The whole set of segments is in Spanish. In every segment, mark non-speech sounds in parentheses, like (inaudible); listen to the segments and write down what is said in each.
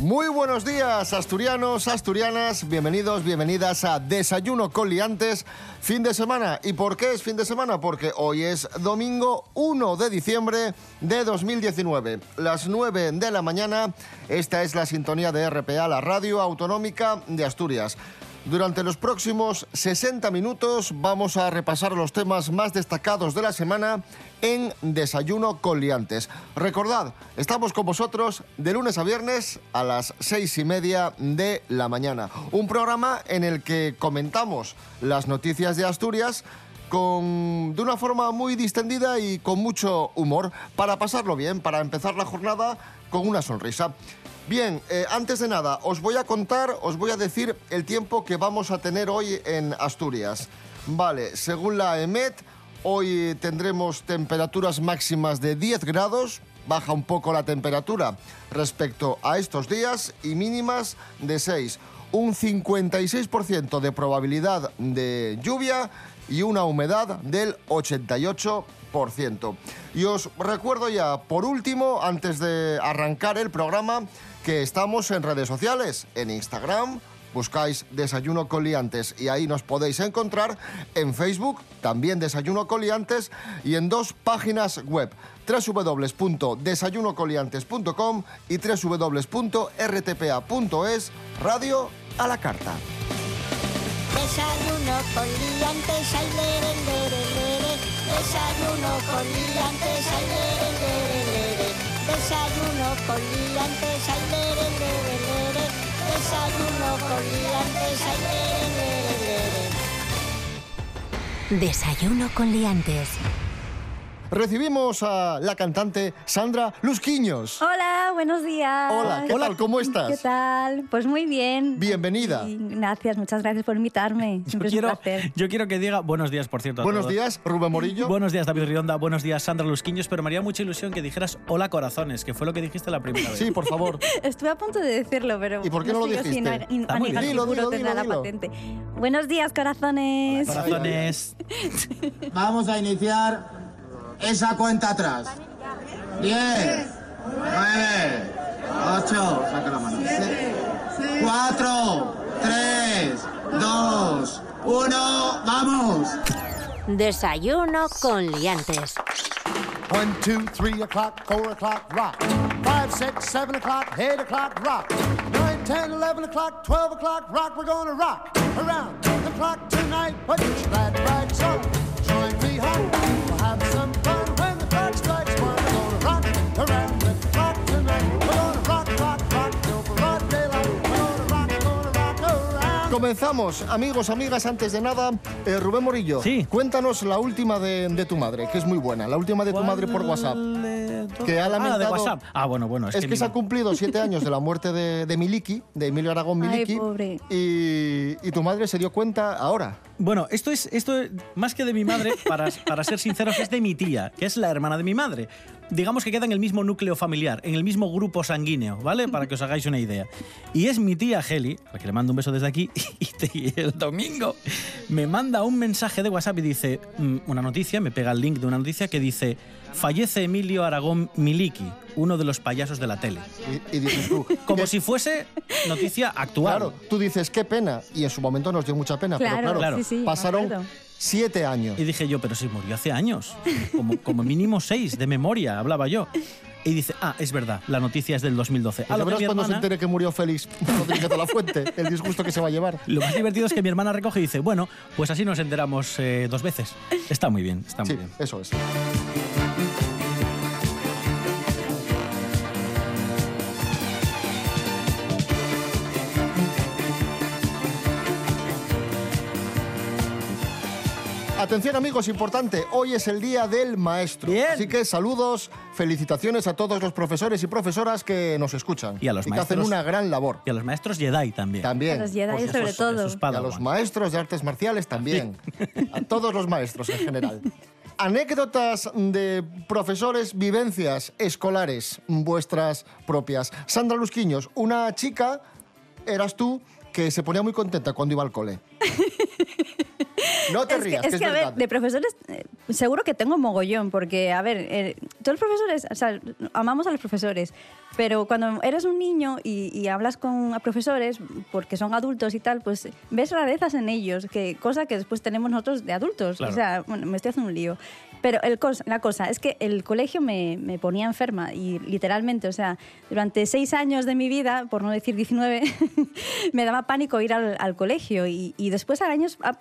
Muy buenos días, asturianos, asturianas. Bienvenidos, bienvenidas a Desayuno con Liantes, fin de semana. ¿Y por qué es fin de semana? Porque hoy es domingo 1 de diciembre de 2019, las 9 de la mañana. Esta es la sintonía de RPA, la radio autonómica de Asturias. Durante los próximos 60 minutos vamos a repasar los temas más destacados de la semana en Desayuno con Liantes. Recordad, estamos con vosotros de lunes a viernes a las seis y media de la mañana. Un programa en el que comentamos las noticias de Asturias con, de una forma muy distendida y con mucho humor para pasarlo bien, para empezar la jornada con una sonrisa. Bien, eh, antes de nada, os voy a contar, os voy a decir el tiempo que vamos a tener hoy en Asturias. Vale, según la EMET, hoy tendremos temperaturas máximas de 10 grados, baja un poco la temperatura respecto a estos días y mínimas de 6. Un 56% de probabilidad de lluvia y una humedad del 88%. Y os recuerdo ya, por último, antes de arrancar el programa, que estamos en redes sociales, en Instagram, buscáis Desayuno Coliantes y ahí nos podéis encontrar, en Facebook también Desayuno Coliantes y en dos páginas web www.desayunocoliantes.com y www.rtpa.es Radio a la carta. Desayuno con liantes, Desayuno con liantes, ay, lere, lere. Desayuno con liantes, ay, lere. Desayuno con liantes, Recibimos a la cantante Sandra Lusquiños. Hola, buenos días. Hola, ¿qué tal? ¿Cómo estás? ¿Qué tal? Pues muy bien. Bienvenida. Y gracias, muchas gracias por invitarme. (laughs) Yo Siempre es un quiero, placer. yo quiero que diga buenos días, por cierto. a Buenos todos. días, Rubén Morillo. Buenos días, David Rionda. Buenos días, Sandra Lusquiños. Pero me haría mucha ilusión que dijeras hola, corazones, que fue lo que dijiste la primera vez. Sí, por favor. (laughs) Estuve a punto de decirlo, pero ¿Y por qué no lo sigo dijiste? sin a- in- Está muy bien. Dilo, dilo, tendrá dilo, la dilo. patente. Buenos días, corazones. Corazones. (laughs) Vamos a iniciar esa cuenta atrás. 10, 9, 8, saca la mano. 4, 3, 2, 1, vamos. Desayuno con Liantes. One, two, three o'clock, four o'clock, rock. Five, six, seven o'clock, eight o'clock, rock. Nine, ten, eleven o'clock, twelve o'clock, rock. We're gonna rock around the clock tonight. Put your glad rags on. Join me home. We'll have some fun when the clock strikes one. We're gonna rock around the clock tonight. We're gonna rock, rock, rock till broad daylight. We're gonna rock, gonna rock around. Comenzamos, amigos, amigas, antes de nada, eh, Rubén Morillo, Sí. cuéntanos la última de, de tu madre, que es muy buena, la última de tu madre por WhatsApp. Que ha Ah, de lamentado- WhatsApp. Ah, bueno, bueno. Es, Es, que, se ha ma- cumplido siete (laughs) años de la muerte de, de Miliki, de Emilio Aragón Ay, Miliki, pobre. y, y tu madre se dio cuenta ahora. Bueno, esto es, esto es más que de mi madre, para, (laughs) para ser sinceros, es de mi tía, que es la hermana de mi madre. Digamos que queda en el mismo núcleo familiar, en el mismo grupo sanguíneo, ¿vale? Para que os hagáis una idea. Y es mi tía Heli, a la que le mando un beso desde aquí, (laughs) y el domingo me manda un mensaje de WhatsApp y dice, mm, una noticia, me pega el link de una noticia que dice, fallece Emilio Aragón Miliki, uno de los payasos de la tele. Y, y dices tú, (laughs) Como ¿qué- si fuese noticia actual. Claro, tú dices, qué pena, y en su momento nos dio mucha pena, Claro, pero claro, sí, sí, me pasaron siete años. Y dije yo, pero si murió hace años, como, como mínimo seis, de memoria, hablaba yo. Y dice, ah, es verdad, la noticia es del 2012. Y A lo, que cuando se entere que murió Félix (laughs) Rodríguez de la Fuente, el disgusto que se va a llevar. lo más divertido es que mi hermana recoge y dice, bueno, pues así nos enteramos eh, dos veces. Está muy bien, está muy Sí, bien. eso es. Atención amigos, importante, hoy es el día del maestro. Bien. Así que saludos, felicitaciones a todos los profesores y profesoras que nos escuchan. Y a los que hacen maestros. una gran labor. Y a los maestros Jedi también. También. A los Jedi sobre supuesto. todo. Esos Y a los maestros de artes marciales también. A todos los maestros en general. anécdotas de profesores, vivencias escolares vuestras propias. Sandra Lusquiños, una chica, eras tú, que se ponía muy contenta cuando iba al cole. No te (laughs) es rías, que, que es es que, a ver, de profesores, eh, seguro que tengo mogollón, porque, a ver, eh, todos los profesores, o sea, amamos a los profesores, pero cuando eres un niño y, y hablas con profesores, porque son adultos y tal, pues ves rarezas en ellos, que cosa que después tenemos nosotros de adultos. Claro. O sea, bueno, me estoy haciendo un lío. Pero el cos- la cosa es que el colegio me, me ponía enferma y literalmente, o sea, durante seis años de mi vida, por no decir 19, (laughs) me daba pánico ir al, colegio y, y después, a años a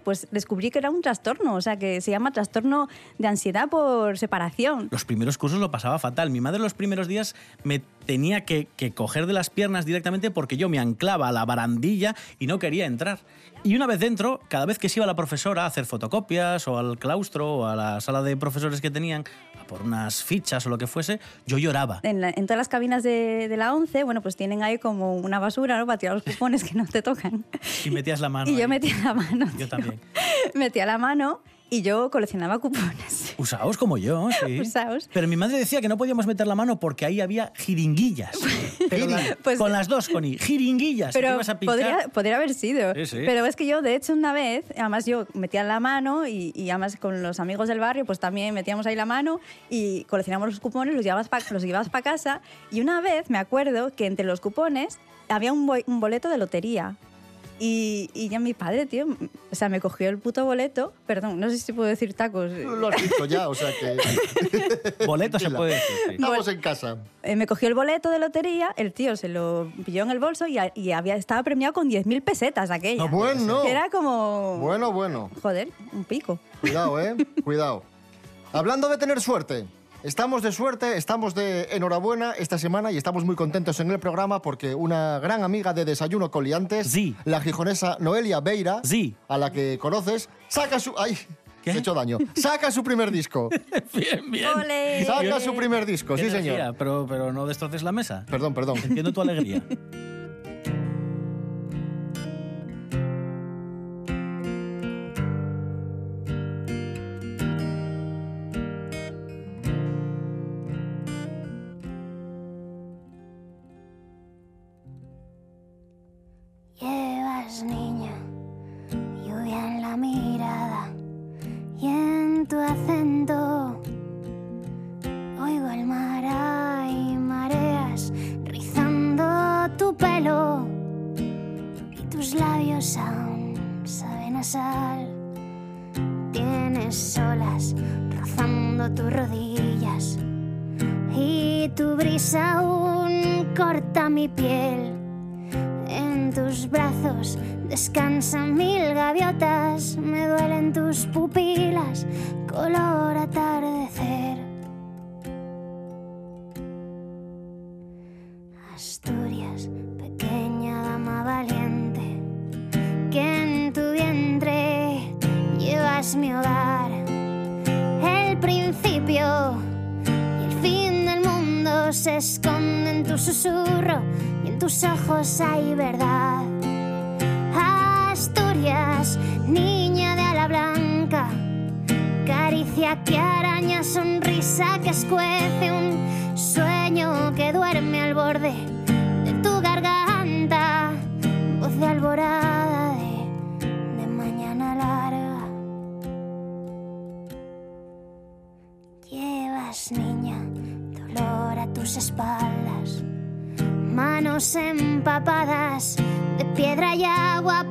pues descubrí que era un trastorno, o sea, que se llama trastorno de ansiedad por separación. Los primeros cursos lo pasaba fatal. Mi madre los primeros días me tenía que, que coger de las piernas directamente porque yo me anclaba a la barandilla y no quería entrar. Y una vez dentro, cada vez que se iba la profesora a hacer fotocopias o al claustro o a la sala de profesores que tenían a por unas fichas o lo que fuese, yo lloraba. En, la- en todas las cabinas de, de la 11, bueno, pues tienen ahí como una basura, ¿no? Para tirar los cupones que no te tocan. Y metías la mano. (laughs) Y yo metía la mano. Yo tío. también. (laughs) Metía la mano y yo coleccionaba cupones. Usaos como yo, sí. (laughs) Usaos. Pero mi madre decía que no podíamos meter la mano porque ahí había jiringuillas. (laughs) Pero la- Pues- con las dos, Connie. Jiringuillas. Pero ibas a podría, podría haber sido. Sí, sí. Pero es que yo, de hecho, una vez, además yo metía la mano y, y además con los amigos del barrio, pues también metíamos ahí la mano y coleccionamos los cupones, los llevabas para pa casa. Y una vez me acuerdo que entre los cupones había un, bo- un boleto de lotería. Y, y ya mi padre, tío, o sea, me cogió el puto boleto, perdón, no sé si puedo decir tacos, Lo has dicho ya, o sea que (laughs) Boleto se puede decir. sí. estamos en casa. Eh, me cogió el boleto de lotería, el tío se lo pilló en el bolso y, a- y había, estaba premiado con 10.000 pesetas aquella. Ah, bueno. Era como... Bueno, bueno. Joder, un pico. Cuidado, ¿eh? (laughs) Cuidado. Hablando de tener suerte. Estamos de suerte, estamos de enhorabuena esta semana y estamos muy contentos en el programa porque una gran amiga de Desayuno Coliantes, Sí. la gijonesa Noelia Beira, Sí. a la que conoces, saca su... ¡Ay! ¿Qué? Me he hecho daño. Saca su primer disco. (laughs) Bien, bien. ¡Ole! Saca su primer disco, sí, energía, señor. Pero, pero no destroces la mesa. Perdón, perdón. Entiendo tu alegría. (laughs)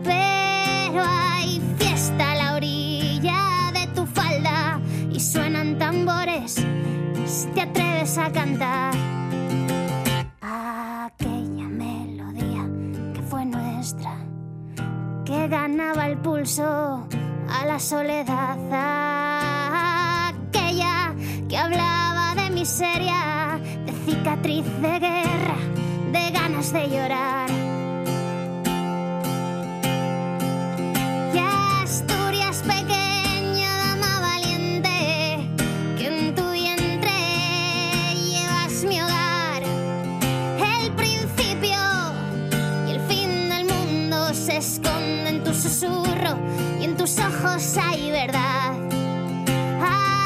pero hay fiesta a la orilla de tu falda y suenan tambores si te atreves a cantar. Aquella melodía que fue nuestra que ganaba el pulso a la soledad. Aquella que hablaba de miseria, de cicatriz de guerra, de ganas de llorar. y en tus ojos hay verdad.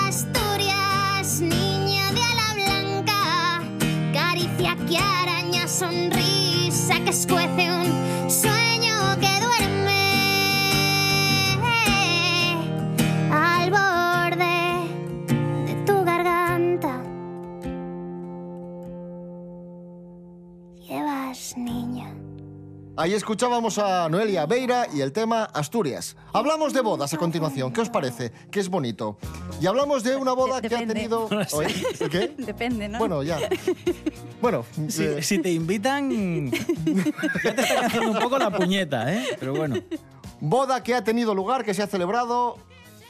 Asturias, niña de ala blanca, caricia que araña, sonrisa que escuece un sol. Ahí escuchábamos a Noelia Beira y el tema Asturias. Hablamos de bodas a continuación. ¿Qué os parece? Que es bonito. Y hablamos de una boda que ha tenido... (laughs) Oye, ¿Qué? Depende, ¿no? Bueno, ya. Bueno, Si, eh, si te invitan, (laughs) ya te están haciendo un poco la puñeta, ¿eh? Pero bueno. boda que ha tenido lugar, que se ha celebrado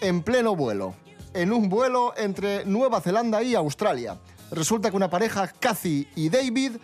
en pleno vuelo. En un vuelo entre Nueva Zelanda y Australia. Resulta que una pareja, Cathy y David,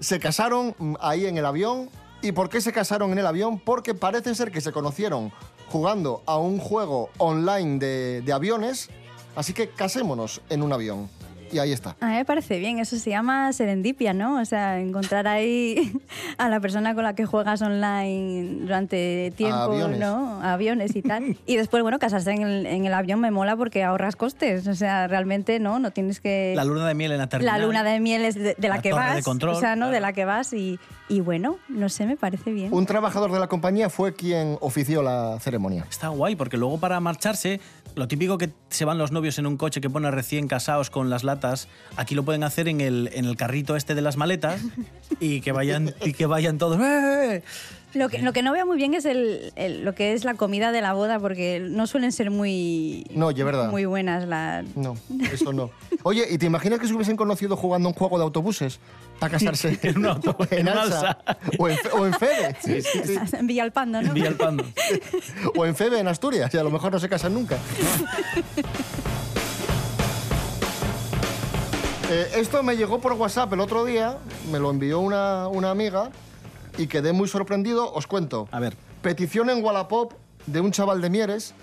se casaron ahí en el avión. ¿Y por qué se casaron en el avión? Porque parece ser que se conocieron jugando a un juego online de, de aviones. Así que casémonos en un avión. Y ahí está. A mí me parece bien, eso se llama serendipia, ¿no? O sea, encontrar ahí (laughs) a la persona con la que juegas online durante tiempo, aviones. ¿no? A aviones y tal. Y después, bueno, casarse en el, en el avión me mola porque ahorras costes. O sea, realmente, ¿no? No tienes que... La luna de miel en la terminal. La luna de miel es de, de la, La que torre vas. de control, o sea, ¿no? De claro. la que vas y, y bueno, no sé, me parece bien. Un trabajador de la compañía fue quien ofició la ceremonia. Está guay, porque luego para marcharse, lo típico que se van los novios en un coche que pone recién casados con las latas, aquí lo pueden hacer en el, en el carrito este de las maletas (laughs) y que vayan, y que vayan todos. "¡Eh!". Lo que, lo que no veo muy bien es el, el- lo que es la comida de la boda porque no suelen ser muy... No, oye, verdad. Muy buenas las... No, eso no. (laughs) Oye, ¿y te imaginas que se hubiesen conocido jugando un juego de autobuses para casarse? (laughs) En un auto- en en Alsa. Alsa. O en, o en Febe. Sí, sí, sí. En Villalpando, ¿no? En Villalpando. O en Febe, en Asturias. Y a lo mejor no se casan nunca. Eh, esto me llegó por WhatsApp el otro día, me lo envió una, una amiga y quedé muy sorprendido. Os cuento. A ver. Petición en Wallapop de un chaval de Mieres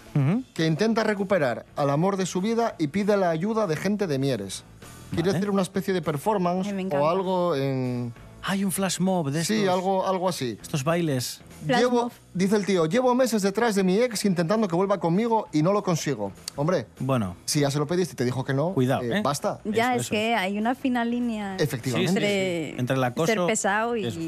que intenta recuperar al amor de su vida y pide la ayuda de gente de Mieres. Quiere Vale. hacer una especie de performance Ay, o algo en... Hay un flash mob de estos, Sí, algo, algo así. estos bailes. Llevo, dice el tío, llevo meses detrás de mi ex intentando que vuelva conmigo y no lo consigo. Hombre, Bueno, si ya se lo pediste y te dijo que no, Cuidado, ¿eh? basta. Ya, Eso, es eso que hay una fina línea Efectivamente. Sí, sí, entre, sí. Entre el acoso- ser pesado y... eso.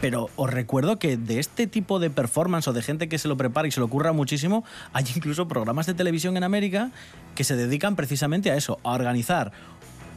Pero os recuerdo que de este tipo de performance o de gente que se lo prepara y se lo ocurra muchísimo, hay incluso programas de televisión en América que se dedican precisamente a eso, a organizar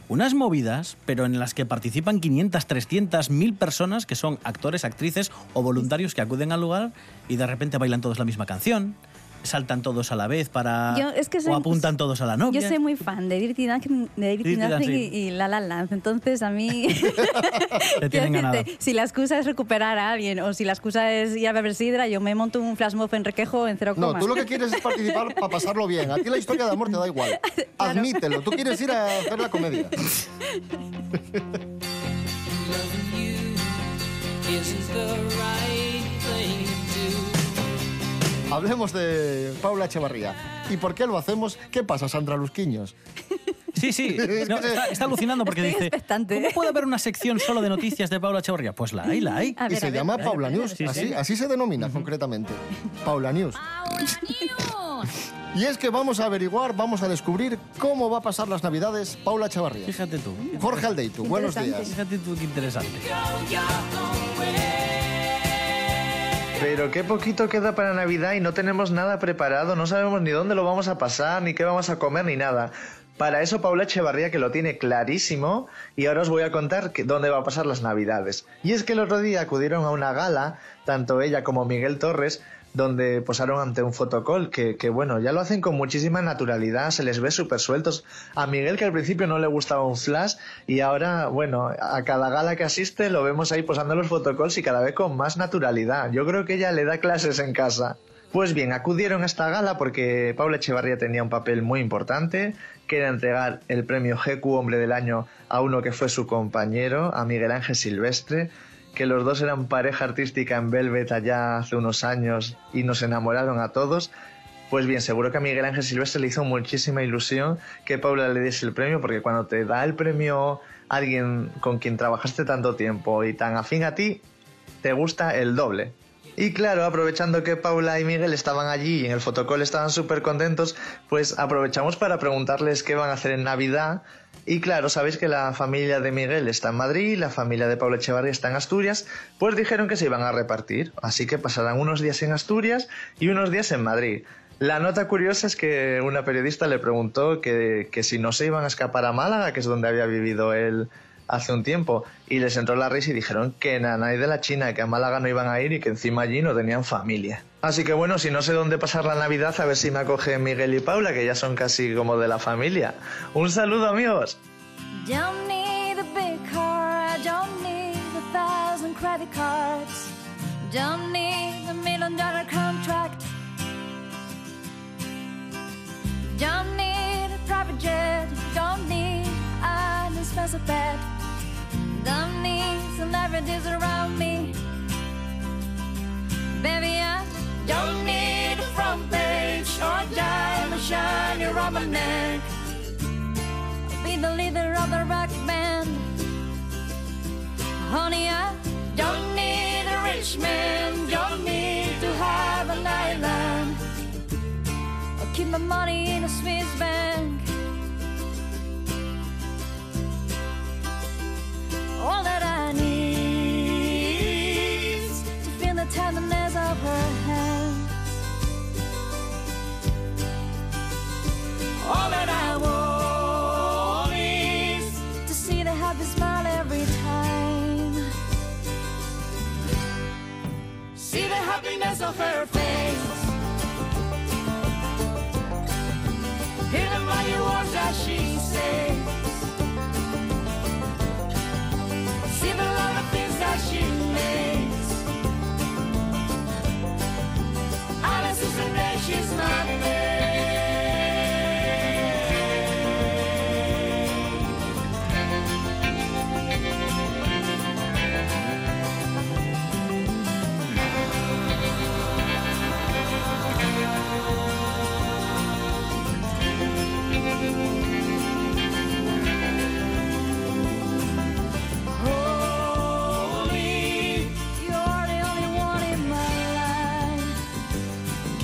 unas movidas, pero en las que participan 500, 300, 1000 personas que son actores, actrices o voluntarios que acuden al lugar y de repente bailan todos la misma canción, saltan todos a la vez para Yo- es que soy- o apuntan todos a la novia. Yo soy muy fan de Dirty Dancing, de Dirty Dirty Dancing Dancing. y, y La La Land. Entonces, a mí... (laughs) (laughs) Te quiero tienen ganado. decirte, si la excusa es recuperar a alguien o si la excusa es ir a beber sidra, yo me monto un flash mob en requejo en cero No, coma. tú lo que quieres es participar (laughs) para pasarlo bien. A ti la historia de amor te da igual. Admítelo. Tú quieres ir a hacer la comedia. Hablemos de Paula Echevarría. ¿Y por qué lo hacemos? ¿Qué pasa, Sandra Lusquiños? Sí, sí. (laughs) No, está, está alucinando porque Estoy dice, expectante. ¿cómo puede haber una sección solo de noticias de Paula Echevarría? Pues la hay, la hay. Y se ver, llama ver, Paula News. ver. Así, así se denomina concretamente. Paula News. Y es que vamos a averiguar, vamos a descubrir cómo va a pasar las Navidades Paula Echevarría. Fíjate tú. Jorge Aldeitu, buenos días. Fíjate tú qué interesante. Pero qué poquito queda para Navidad y no tenemos nada preparado, no sabemos ni dónde lo vamos a pasar, ni qué vamos a comer, ni nada. Para eso Paula Echevarría que lo tiene clarísimo y ahora os voy a contar dónde va a pasar las Navidades. Y es que el otro día acudieron a una gala, tanto ella como Miguel Torres, donde posaron ante un fotocall, que, que bueno, ya lo hacen con muchísima naturalidad, se les ve súper sueltos. A Miguel que al principio no le gustaba un flash y ahora, bueno, a cada gala que asiste lo vemos ahí posando los fotocalls y cada vez con más naturalidad. Yo creo que ella le da clases en casa. Pues bien, acudieron a esta gala porque Paula Echevarría tenía un papel muy importante, que era entregar el premio GQ Hombre del Año a uno que fue su compañero, a Miguel Ángel Silvestre, que los dos eran pareja artística en Velvet allá hace unos años y nos enamoraron a todos. Pues bien, seguro que a Miguel Ángel Silvestre le hizo muchísima ilusión que Paula le diese el premio, porque cuando te da el premio alguien con quien trabajaste tanto tiempo y tan afín a ti, te gusta el doble. Y claro, aprovechando que Paula y Miguel estaban allí y en el fotocall estaban súper contentos, pues aprovechamos para preguntarles qué van a hacer en Navidad. Y claro, sabéis que la familia de Miguel está en Madrid la familia de Paula Echevarría está en Asturias, pues dijeron que se iban a repartir. Así que pasarán unos días en Asturias y unos días en Madrid. La nota curiosa es que una periodista le preguntó que, que si no se iban a escapar a Málaga, que es donde había vivido él hace un tiempo, y les entró la risa y dijeron que nanay de la China, que a Málaga no iban a ir y que encima allí no tenían familia. Así que bueno, si no sé dónde pasar la Navidad, a ver si me acogen Miguel y Paula, que ya son casi como de la familia. Un saludo amigos. Don't need celebrities around me. Baby, I don't need a front page or a diamond shiny around my neck be the leader of the rock band. Honey, I don't need a rich man, don't need to have an island. I'll keep my money in a Swiss bank. All that I need to feel the tenderness of her hands. All that I want is to see the happy smile every time. See the happiness of her face.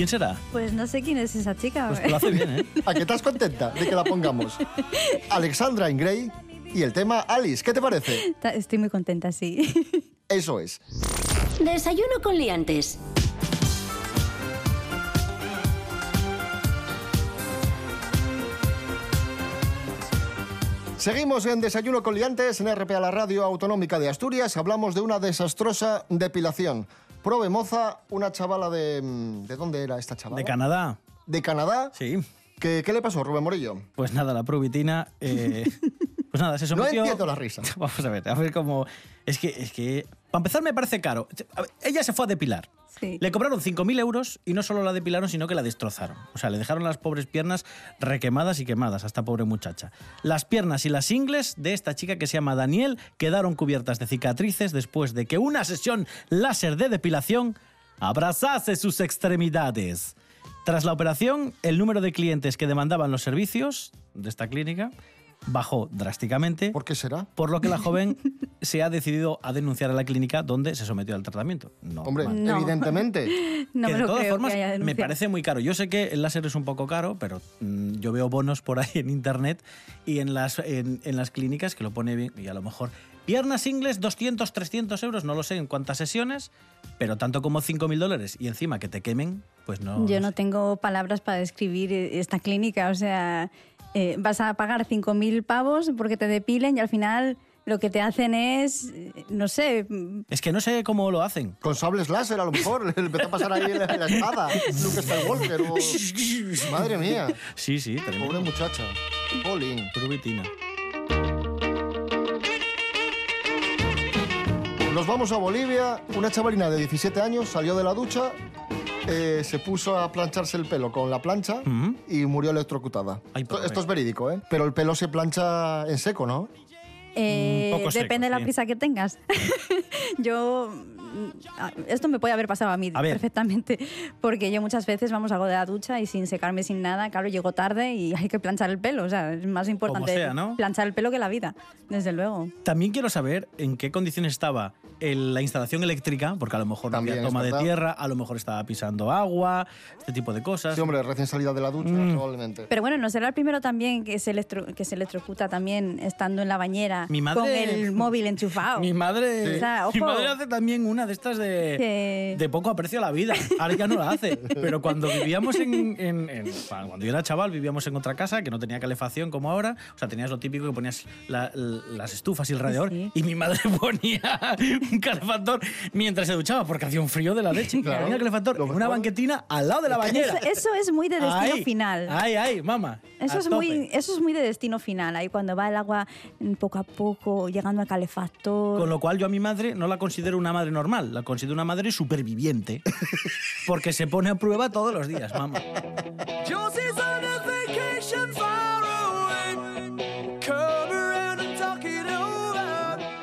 ¿Quién será? Pues no sé quién es esa chica. Pues que lo hace bien, ¿eh? (laughs) ¿A qué estás contenta de que la pongamos? Alexandra Ingray y el tema Alice, ¿qué te parece? Estoy muy contenta, sí. (laughs) Eso es. Desayuno con liantes. Seguimos en Desayuno con Liantes en RPA, la radio autonómica de Asturias. Hablamos de una desastrosa depilación. Prove Moza, una chavala de... mm, ¿De dónde era esta chavala? De Canadá. ¿De Canadá? Sí. ¿Qué, qué le pasó, Rubén Morillo? Pues nada, la probitina. eh, (laughs) pues nada, se No sometió. entiendo la risa. (laughs) Vamos a ver, a ver cómo. Es que, es que. Para empezar, me parece caro. Ver, ella se fue a depilar. Sí. Le cobraron 5.000 euros y no solo la depilaron, sino que la destrozaron. O sea, le dejaron las pobres piernas requemadas y quemadas a esta pobre muchacha. Las piernas y las ingles de esta chica que se llama Daniel quedaron cubiertas de cicatrices después de que una sesión láser de depilación abrazase sus extremidades. Tras la operación, el número de clientes que demandaban los servicios de esta clínica bajó drásticamente. ¿Por qué será? Por lo que la joven (laughs) se ha decidido a denunciar a la clínica donde se sometió al tratamiento. No, Hombre. No. evidentemente. (laughs) No que me de todas creo formas que me parece muy caro. Yo sé que el láser es un poco caro, pero mm, yo veo bonos por ahí en internet y en las, en, en las clínicas que lo pone bien y a lo mejor piernas ingles 200, 300 euros, no lo sé en cuántas sesiones, pero tanto como 5.000 dólares y encima que te quemen, pues no. Yo no tengo palabras para describir eh, esta clínica. O sea, eh, vas a pagar 5.000 pavos porque te depilen y al final lo que te hacen es, no sé, Es que no sé cómo lo hacen. Con sables láser, a lo mejor. (laughs) Le empezó a pasar ahí la, la espada. Luke Skywalker. o- Madre mía. Sí, sí, Pobre tremendo. muchacha. Jolín. Probitina. Nos vamos a Bolivia. Una chavalina de 17 años salió de la ducha, eh, se puso a plancharse el pelo con la plancha y murió electrocutada. Ay, esto, pobre. esto es verídico, ¿eh? Pero el pelo se plancha en seco, ¿no? Eh, seco, depende de la prisa que tengas. (laughs) yo, mm, esto me puede haber pasado a mí A perfectamente, porque yo muchas veces vamos algo de la ducha y sin secarme sin nada, claro, llego tarde y hay que planchar el pelo. O sea, es más importante sea, ¿no? planchar el pelo que la vida, desde luego. También quiero saber en qué condiciones estaba el- la instalación eléctrica, porque a lo mejor no También había toma de tierra, a lo mejor estaba pisando agua, este tipo de cosas. Sí, hombre, recién salida de la ducha, Mm. probablemente. Pero bueno, ¿no será el primero también que se, electro, que se electrocuta también estando en la bañera Mi madre- con el (laughs) móvil enchufado? Mi madre, O sea, (laughs) mi madre hace también una de estas de, Que- de poco aprecio a la vida. Ahora ya no la hace. Pero cuando vivíamos en, en- en- Cuando yo era chaval, vivíamos en otra casa que no tenía calefacción como ahora. O sea, tenías lo típico que ponías la- las estufas y el radiador. Y mi madre (laughs) ponía un calefactor mientras se duchaba porque hacía un frío de la leche. (laughs) Claro. Calefactor en una banquetina al lado de la bañera. Eso, eso es muy de destino Ay, final. Ay, ay, mamá. Eso es, tope. muy, eso es muy de destino final, ahí cuando va el agua mm, poco a poco, llegando al calefactor. Con lo cual yo a mi madre no la considero una madre normal, la considero una madre superviviente. (laughs) Porque se pone a prueba todos los días, mamá.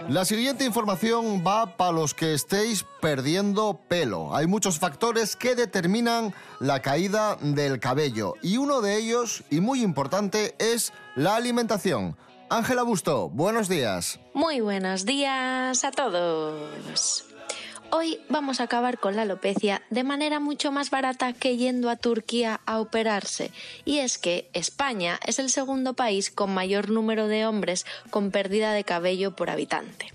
La siguiente información va para los que estéis perdiendo pelo. Hay muchos factores que determinan la caída del cabello y uno de ellos, y muy importante, es la alimentación. Ángela Busto, buenos días. Muy buenos días a todos. Hoy vamos a acabar con la alopecia de manera mucho más barata que yendo a Turquía a operarse. Y es que España es el segundo país con mayor número de hombres con pérdida de cabello por habitante.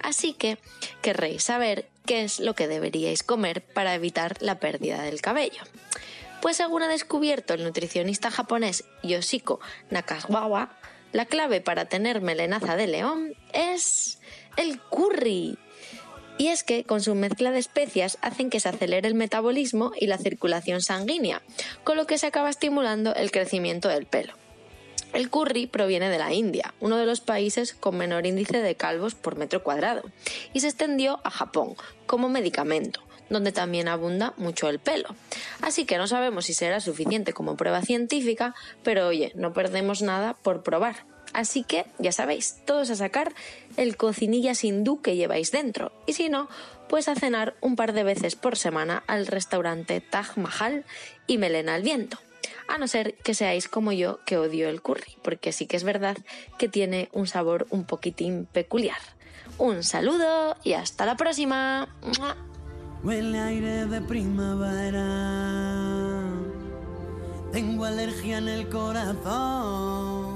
Así que querréis saber qué es lo que deberíais comer para evitar la pérdida del cabello. Pues según ha descubierto el nutricionista japonés Yoshiko Nakagawa, la clave para tener melenaza de león es el curry. Y es que con su mezcla de especias hacen que se acelere el metabolismo y la circulación sanguínea, con lo que se acaba estimulando el crecimiento del pelo. El curry proviene de la India, uno de los países con menor índice de calvos por metro cuadrado, y se extendió a Japón como medicamento, donde también abunda mucho el pelo. Así que no sabemos si será suficiente como prueba científica, pero oye, no perdemos nada por probar. Así que, ya sabéis, todos a sacar el cocinillas hindú que lleváis dentro. Y si no, pues a cenar un par de veces por semana al restaurante Taj Mahal y Melena al Viento. A no ser que seáis como yo, que odio el curry, porque sí que es verdad que tiene un sabor un poquitín peculiar. Un saludo y hasta la próxima. Tengo alergia en el corazón.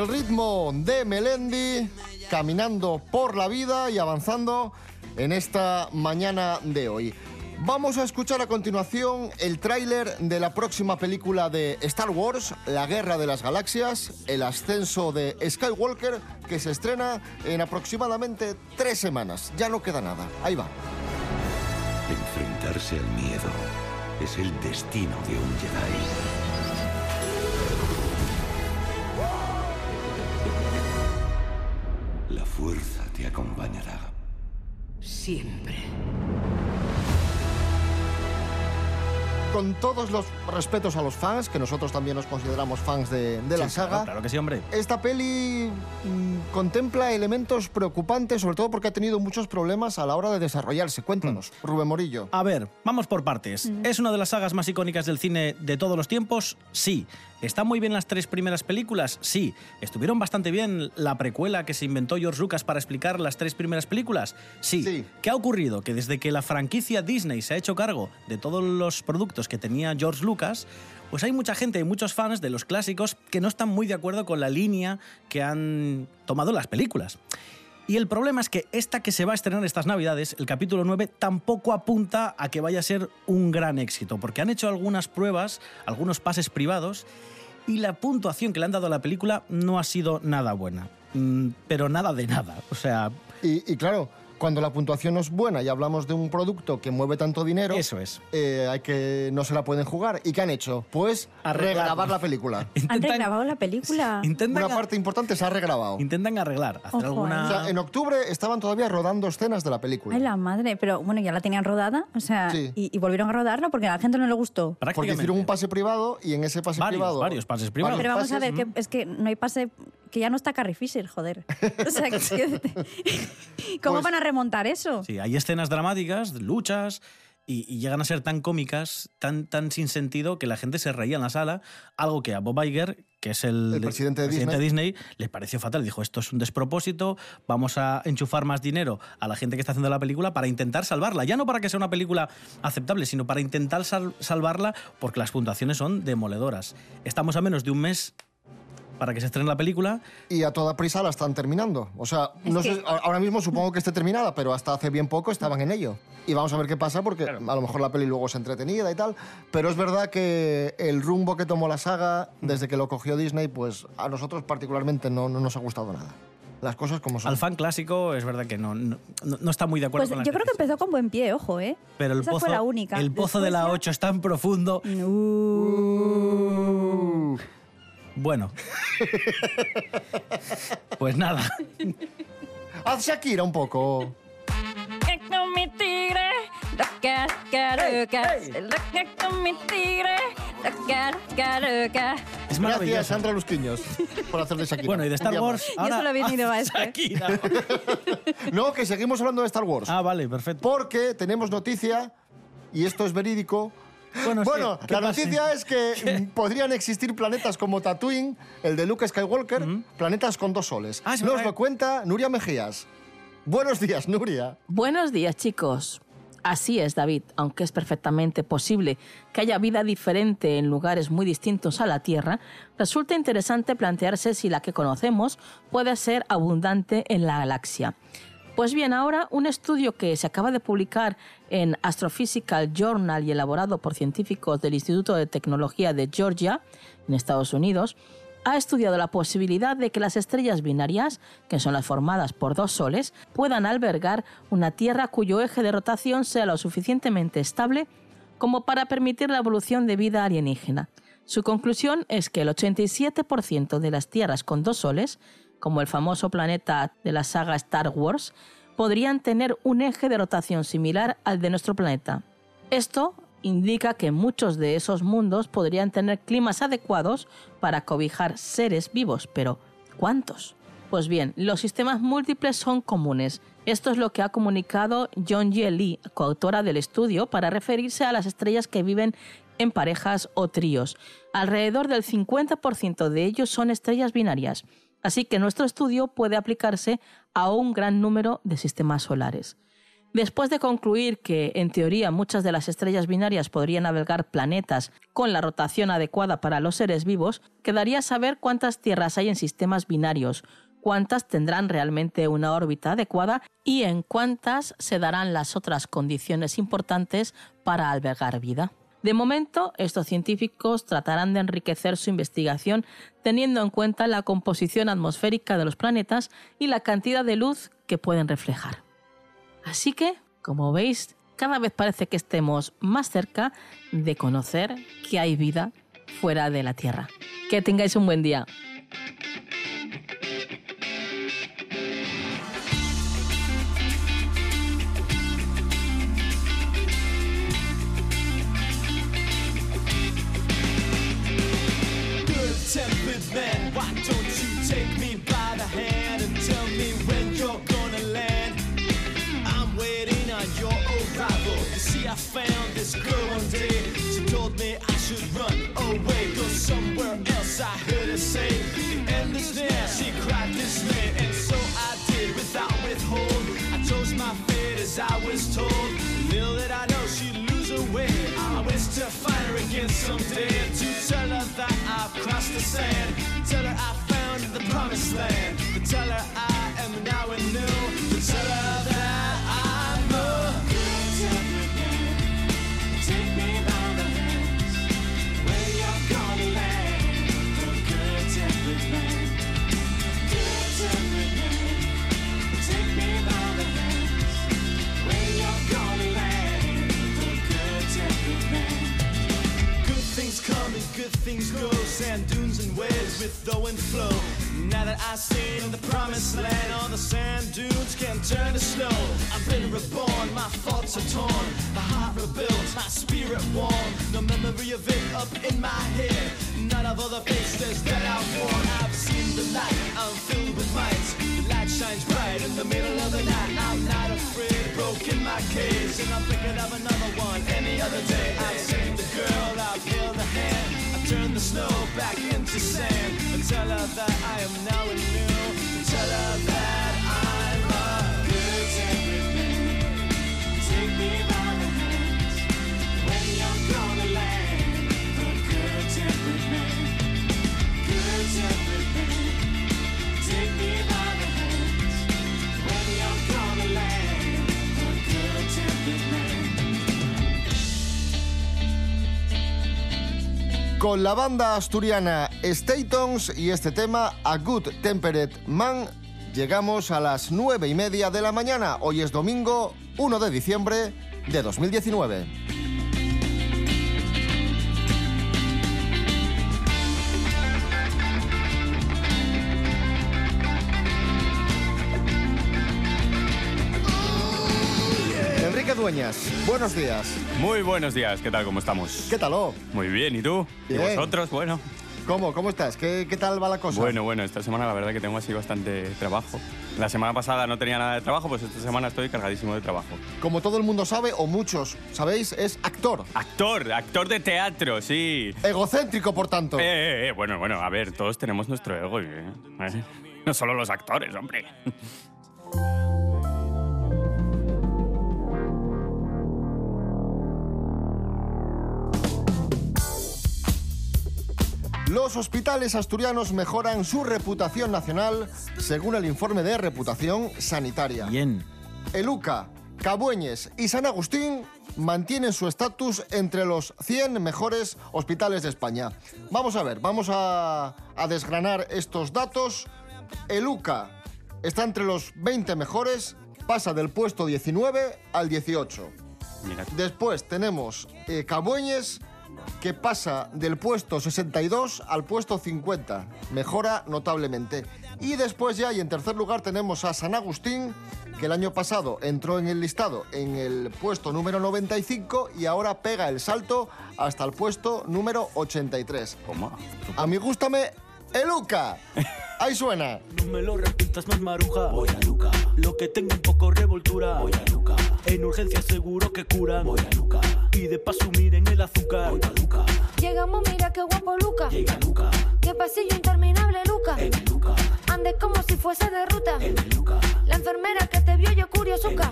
El ritmo de Melendi caminando por la vida y avanzando en esta mañana de hoy. Vamos a escuchar a continuación el tráiler de la próxima película de Star Wars, La Guerra de las Galaxias, el ascenso de Skywalker, que se estrena en aproximadamente tres semanas. Ya no queda nada. Ahí va. Enfrentarse al miedo es el destino de un Jedi. La fuerza te acompañará. Siempre. Con todos los respetos a los fans, que nosotros también nos consideramos fans de, de la saga. Claro, claro que sí, hombre. Esta peli mm, contempla elementos preocupantes, sobre todo porque ha tenido muchos problemas a la hora de desarrollarse. Cuéntanos, Rubén Morillo. A ver, vamos por partes. ¿Es una de las sagas más icónicas del cine de todos los tiempos? Sí. ¿Están muy bien las tres primeras películas? Sí. ¿Estuvieron bastante bien la precuela que se inventó George Lucas para explicar las tres primeras películas? Sí. ¿Qué ha ocurrido? Que desde que la franquicia Disney se ha hecho cargo de todos los productos que tenía George Lucas, pues hay mucha gente y muchos fans de los clásicos que no están muy de acuerdo con la línea que han tomado las películas. Y el problema es que esta que se va a estrenar estas navidades, el capítulo 9, tampoco apunta a que vaya a ser un gran éxito, porque han hecho algunas pruebas, algunos pases privados, y la puntuación que le han dado a la película no ha sido nada buena. Mm, Pero nada de nada. O sea, y claro, cuando la puntuación no es buena y hablamos de un producto que mueve tanto dinero, Eso es. eh, hay que no se la pueden jugar. ¿Y qué han hecho? Pues Arreglar. regrabar la película. (laughs) ¿Han regrabado la película? Una parte importante se ha regrabado. Intentan arreglar, hacer Ojo, alguna... O sea, en octubre estaban todavía rodando escenas de la película. Ay, la madre, pero bueno, ya la tenían rodada, o sea, Sí. y, y volvieron a rodarla porque a la gente no le gustó. Porque hicieron un pase privado y en ese pase Varios, privado. varios pases privados. Pero vamos a ver, que es que no hay pase, que ya no está Carrie Fisher, joder. (laughs) O sea, que- (laughs) ¿cómo Pues- van a remontar eso? Sí, hay escenas dramáticas, luchas, y, y llegan a ser tan cómicas, tan, tan sin sentido, que la gente se reía en la sala, algo que a Bob Iger, que es el, El presidente de Disney, le pareció fatal. Dijo, esto es un despropósito, vamos a enchufar más dinero a la gente que está haciendo la película para intentar salvarla. Ya no para que sea una película aceptable, sino para intentar sal- salvarla, porque las puntuaciones son demoledoras. Estamos a menos de un mes para que se estrene la película. Y a toda prisa la están terminando. O sea, no sé, ahora mismo supongo que esté terminada, pero hasta hace bien poco estaban en ello. Y vamos a ver qué pasa, porque a lo mejor la peli luego es entretenida y tal. Pero es verdad que el rumbo que tomó la saga desde que lo cogió Disney, pues a nosotros particularmente no, no nos ha gustado nada. Las cosas como son. Al fan clásico es verdad que no, no, no está muy de acuerdo Pues con las yo creo que empezó con buen pie, ojo, ¿eh? Pero el Esa pozo, fue la única. el pozo de Después la ya- 8 es tan profundo. Bueno. pues nada. Haz Shakira un poco. mi tigre, mi tigre. Es Gracias, Sandra Lusquiños, por hacer de Shakira. Bueno, y de Un Star día Wars. Yo solo he venido a esto. ¿eh? (laughs) No, que seguimos hablando de Star Wars. Ah, vale, perfecto. Porque tenemos noticia, y esto es verídico. Bueno, sí, ¿qué la noticia es que (laughs) podrían existir planetas como Tatooine, el de Luke Skywalker, planetas con dos soles. Ah, Nos lo cuenta Nuria Mejías. Buenos días, Nuria. Buenos días, chicos. Así es, David, aunque es perfectamente posible que haya vida diferente en lugares muy distintos a la Tierra, resulta interesante plantearse si la que conocemos puede ser abundante en la galaxia. Pues bien, ahora un estudio que se acaba de publicar en Astrophysical Journal y elaborado por científicos del Instituto de Tecnología de Georgia, en Estados Unidos, ha estudiado la posibilidad de que las estrellas binarias, que son las formadas por dos soles, puedan albergar una Tierra cuyo eje de rotación sea lo suficientemente estable como para permitir la evolución de vida alienígena. Su conclusión es que el 87% de las tierras con dos soles, como el famoso planeta de la saga Star Wars, podrían tener un eje de rotación similar al de nuestro planeta. Esto indica que muchos de esos mundos podrían tener climas adecuados para cobijar seres vivos, pero ¿cuántos? Pues bien, los sistemas múltiples son comunes. Esto es lo que ha comunicado John Ye Lee, coautora del estudio, para referirse a las estrellas que viven en parejas o tríos. Alrededor del 50% de ellos son estrellas binarias, así que nuestro estudio puede aplicarse a un gran número de sistemas solares. Después de concluir que, en teoría, muchas de las estrellas binarias podrían albergar planetas con la rotación adecuada para los seres vivos, quedaría saber cuántas tierras hay en sistemas binarios, cuántas tendrán realmente una órbita adecuada y en cuántas se darán las otras condiciones importantes para albergar vida. De momento, estos científicos tratarán de enriquecer su investigación teniendo en cuenta la composición atmosférica de los planetas y la cantidad de luz que pueden reflejar. Así que, como veis, cada vez parece que estemos más cerca de conocer que hay vida fuera de la Tierra. Que tengáis un buen día. Tempered man, why don't you take me by the hand and tell me when you're gonna land? I'm waiting on your arrival. You see, I found this girl one day. She told me I should run away, go somewhere else. I heard her say, The end is. She cried dismay, and so I did without withhold. I chose my fate as I was told. To find her again someday and to tell her that I've crossed the sand. Tell her I found the promised land. But tell her I am now in new things land, all the sand dunes can turn to snow. Con la banda asturiana Statons y este tema A Good Tempered Man llegamos a las nueve y media de la mañana. Hoy es domingo 1 de diciembre de 2019. Enrique Dueñas, buenos días. Muy buenos días, ¿qué tal? ¿Cómo estamos? ¿Qué tal? oh? Muy bien, ¿y tú? Bien. ¿Y vosotros? Bueno. ¿Cómo? ¿Cómo estás? ¿Qué, qué tal va la cosa? Bueno, bueno, esta semana la verdad que tengo así bastante trabajo. La semana pasada no tenía nada de trabajo, pues esta semana estoy cargadísimo de trabajo. Como todo el mundo sabe, o muchos sabéis, es actor. Actor, actor de teatro, sí. Egocéntrico, por tanto. Eh, eh, eh, bueno, bueno, a ver, todos tenemos nuestro ego. ¿eh? ¿Eh? No solo los actores, hombre. Los hospitales asturianos mejoran su reputación nacional según el informe de reputación sanitaria. Bien. El UCA, Cabueñes y San Agustín mantienen su estatus entre los 100 mejores hospitales de España. Vamos a ver, vamos a, a desgranar estos datos. El UCA está entre los 20 mejores, pasa del puesto 19 al 18. Mira, Después tenemos eh, Cabueñes, que pasa del puesto 62 al puesto 50. Mejora notablemente. Y después ya, y en tercer lugar, tenemos a San Agustín, que el año pasado entró en el listado en el puesto número 95 y ahora pega el salto hasta el puesto número 83. ¿Cómo? A mí gústame el UCA. Ahí suena. No me lo repitas más maruja. Voy a Luca. Lo que tengo un poco revoltura. Voy a Luca. En urgencia seguro que cura. Voy a Luca. Y de paso miren el azúcar. Voy a Luca. Llegamos, mira qué guapo Luca. Llega Luca. Qué pasillo interminable, Luca. En el Luca. Ande como si fuese de ruta. En el Luca. La enfermera que te vio yo curiosuca.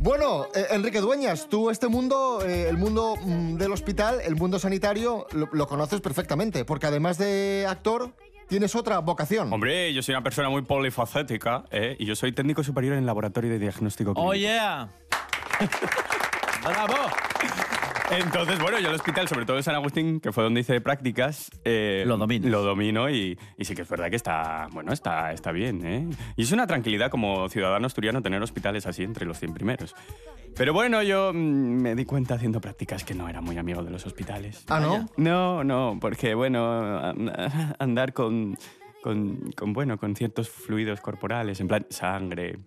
Bueno, eh, Enrique Dueñas, tú este mundo, eh, el mundo mm, del hospital, el mundo sanitario, lo, lo conoces perfectamente, porque además de actor, tienes otra vocación. Hombre, yo soy una persona muy polifacética ¿eh? y yo soy técnico superior en laboratorio de diagnóstico clínico. ¡Oh, yeah! (laughs) ¡Bravo! Entonces, bueno, yo el hospital, sobre todo en San Agustín, que fue donde hice prácticas, eh, Lo dominas. Lo domino y, y sí que es verdad que está, bueno, está, está bien, ¿eh? Y es una tranquilidad como ciudadano asturiano tener hospitales así entre los 100 primeros. Pero bueno, yo mm, me di cuenta haciendo prácticas que no era muy amigo de los hospitales. Ah, ¿no? No, no, porque bueno, andar con, con, con, bueno, con ciertos fluidos corporales, en plan sangre,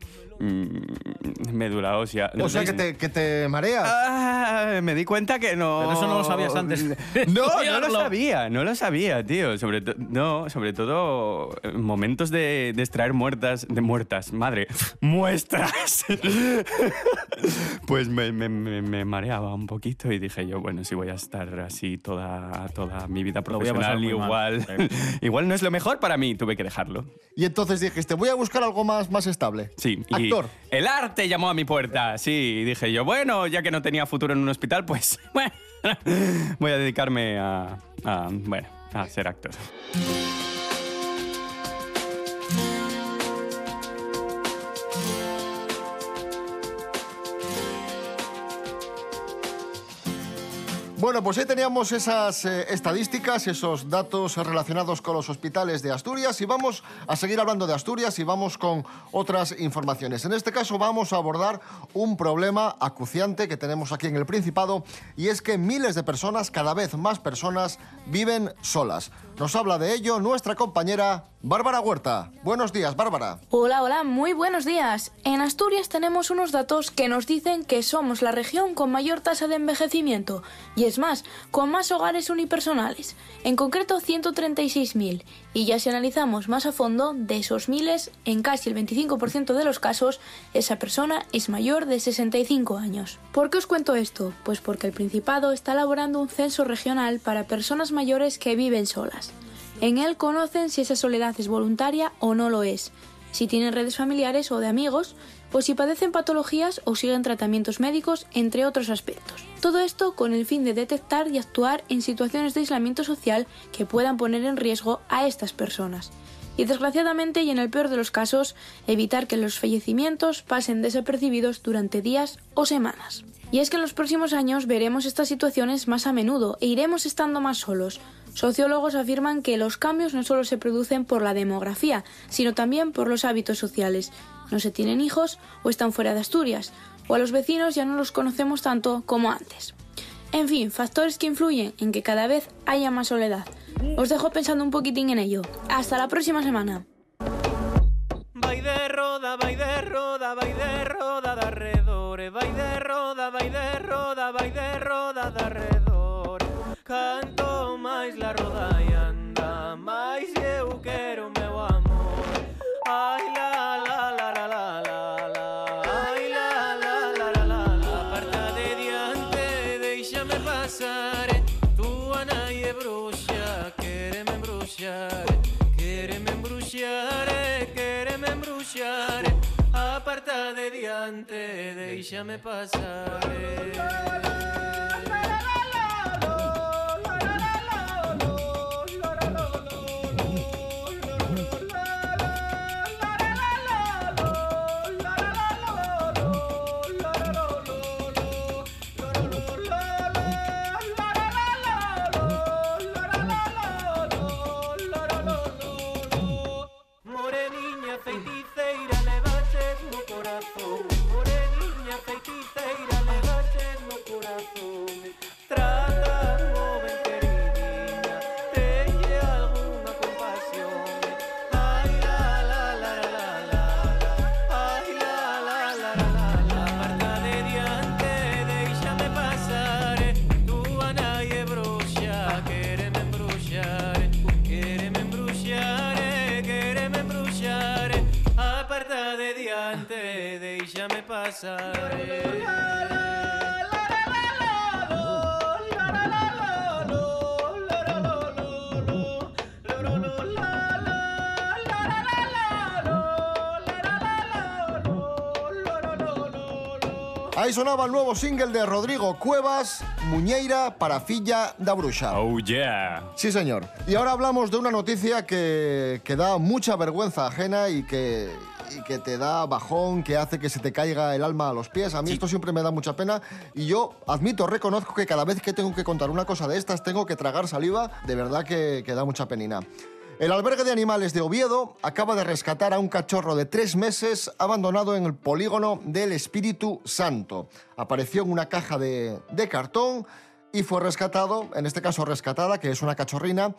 mm, médula ósea. O sea, que te, que te mareas. Ah, me di cuenta que no. Pero eso no lo sabías antes (laughs) No, no lo sabía, no lo sabía, tío. Sobre to- no, sobre todo en momentos de, de extraer muertas, de muertas, madre, (laughs) muestras. (laughs) pues me, me- me- me mareaba un poquito y dije yo, bueno, si voy a estar así toda, toda mi vida profesional, mal. igual, igual no es lo mejor para mí, tuve que dejarlo. Y entonces dijiste, voy a buscar algo más, más estable. Sí, y El arte llamó a mi puerta, sí, dije yo, bueno, ya que no tenía futuro en un hospital, pues (laughs) bueno, voy a dedicarme a, a, bueno, a ser actor. Bueno, pues ahí teníamos esas eh, estadísticas, esos datos relacionados con los hospitales de Asturias y vamos a seguir hablando de Asturias y vamos con otras informaciones. En este caso vamos a abordar un problema acuciante que tenemos aquí en el Principado y es que miles de personas, cada vez más personas, viven solas. Nos habla de ello nuestra compañera Bárbara Huerta. Buenos días, Bárbara. Hola, hola, muy buenos días. En Asturias tenemos unos datos que nos dicen que somos la región con mayor tasa de envejecimiento y es más, con más hogares unipersonales, en concreto 136.000. Y ya si analizamos más a fondo, de esos miles, en casi el 25% de los casos, esa persona es mayor de 65 años. ¿Por qué os cuento esto? Pues porque el Principado está elaborando un censo regional para personas mayores que viven solas. En él conocen si esa soledad es voluntaria o no lo es, si tienen redes familiares o de amigos, o si padecen patologías o siguen tratamientos médicos, entre otros aspectos. Todo esto con el fin de detectar y actuar en situaciones de aislamiento social que puedan poner en riesgo a estas personas. Y desgraciadamente, y en el peor de los casos, evitar que los fallecimientos pasen desapercibidos durante días o semanas. Y es que en los próximos años veremos estas situaciones más a menudo e iremos estando más solos. Sociólogos afirman que los cambios no solo se producen por la demografía, sino también por los hábitos sociales. No se tienen hijos o están fuera de Asturias, o a los vecinos ya no los conocemos tanto como antes. En fin, factores que influyen en que cada vez haya más soledad. Os dejo pensando un poquitín en ello. Hasta la próxima semana. Aparta de diante, déixame pasar Ahí sonaba el nuevo single de Rodrigo Cuevas, Muñeira para Filla da Bruxa. Oh yeah. Sí, señor. Y ahora hablamos de una noticia que, que da mucha vergüenza ajena y que, que te da bajón, que hace que se te caiga el alma a los pies. A mí esto siempre me da mucha pena y yo admito, reconozco que cada vez que tengo que contar una cosa de estas tengo que tragar saliva, de verdad que, que da mucha penina. El albergue de animales de Oviedo acaba de rescatar a un cachorro de tres meses abandonado en el polígono del Espíritu Santo. Apareció en una caja de, de cartón y fue rescatado, en este caso rescatada, que es una cachorrina,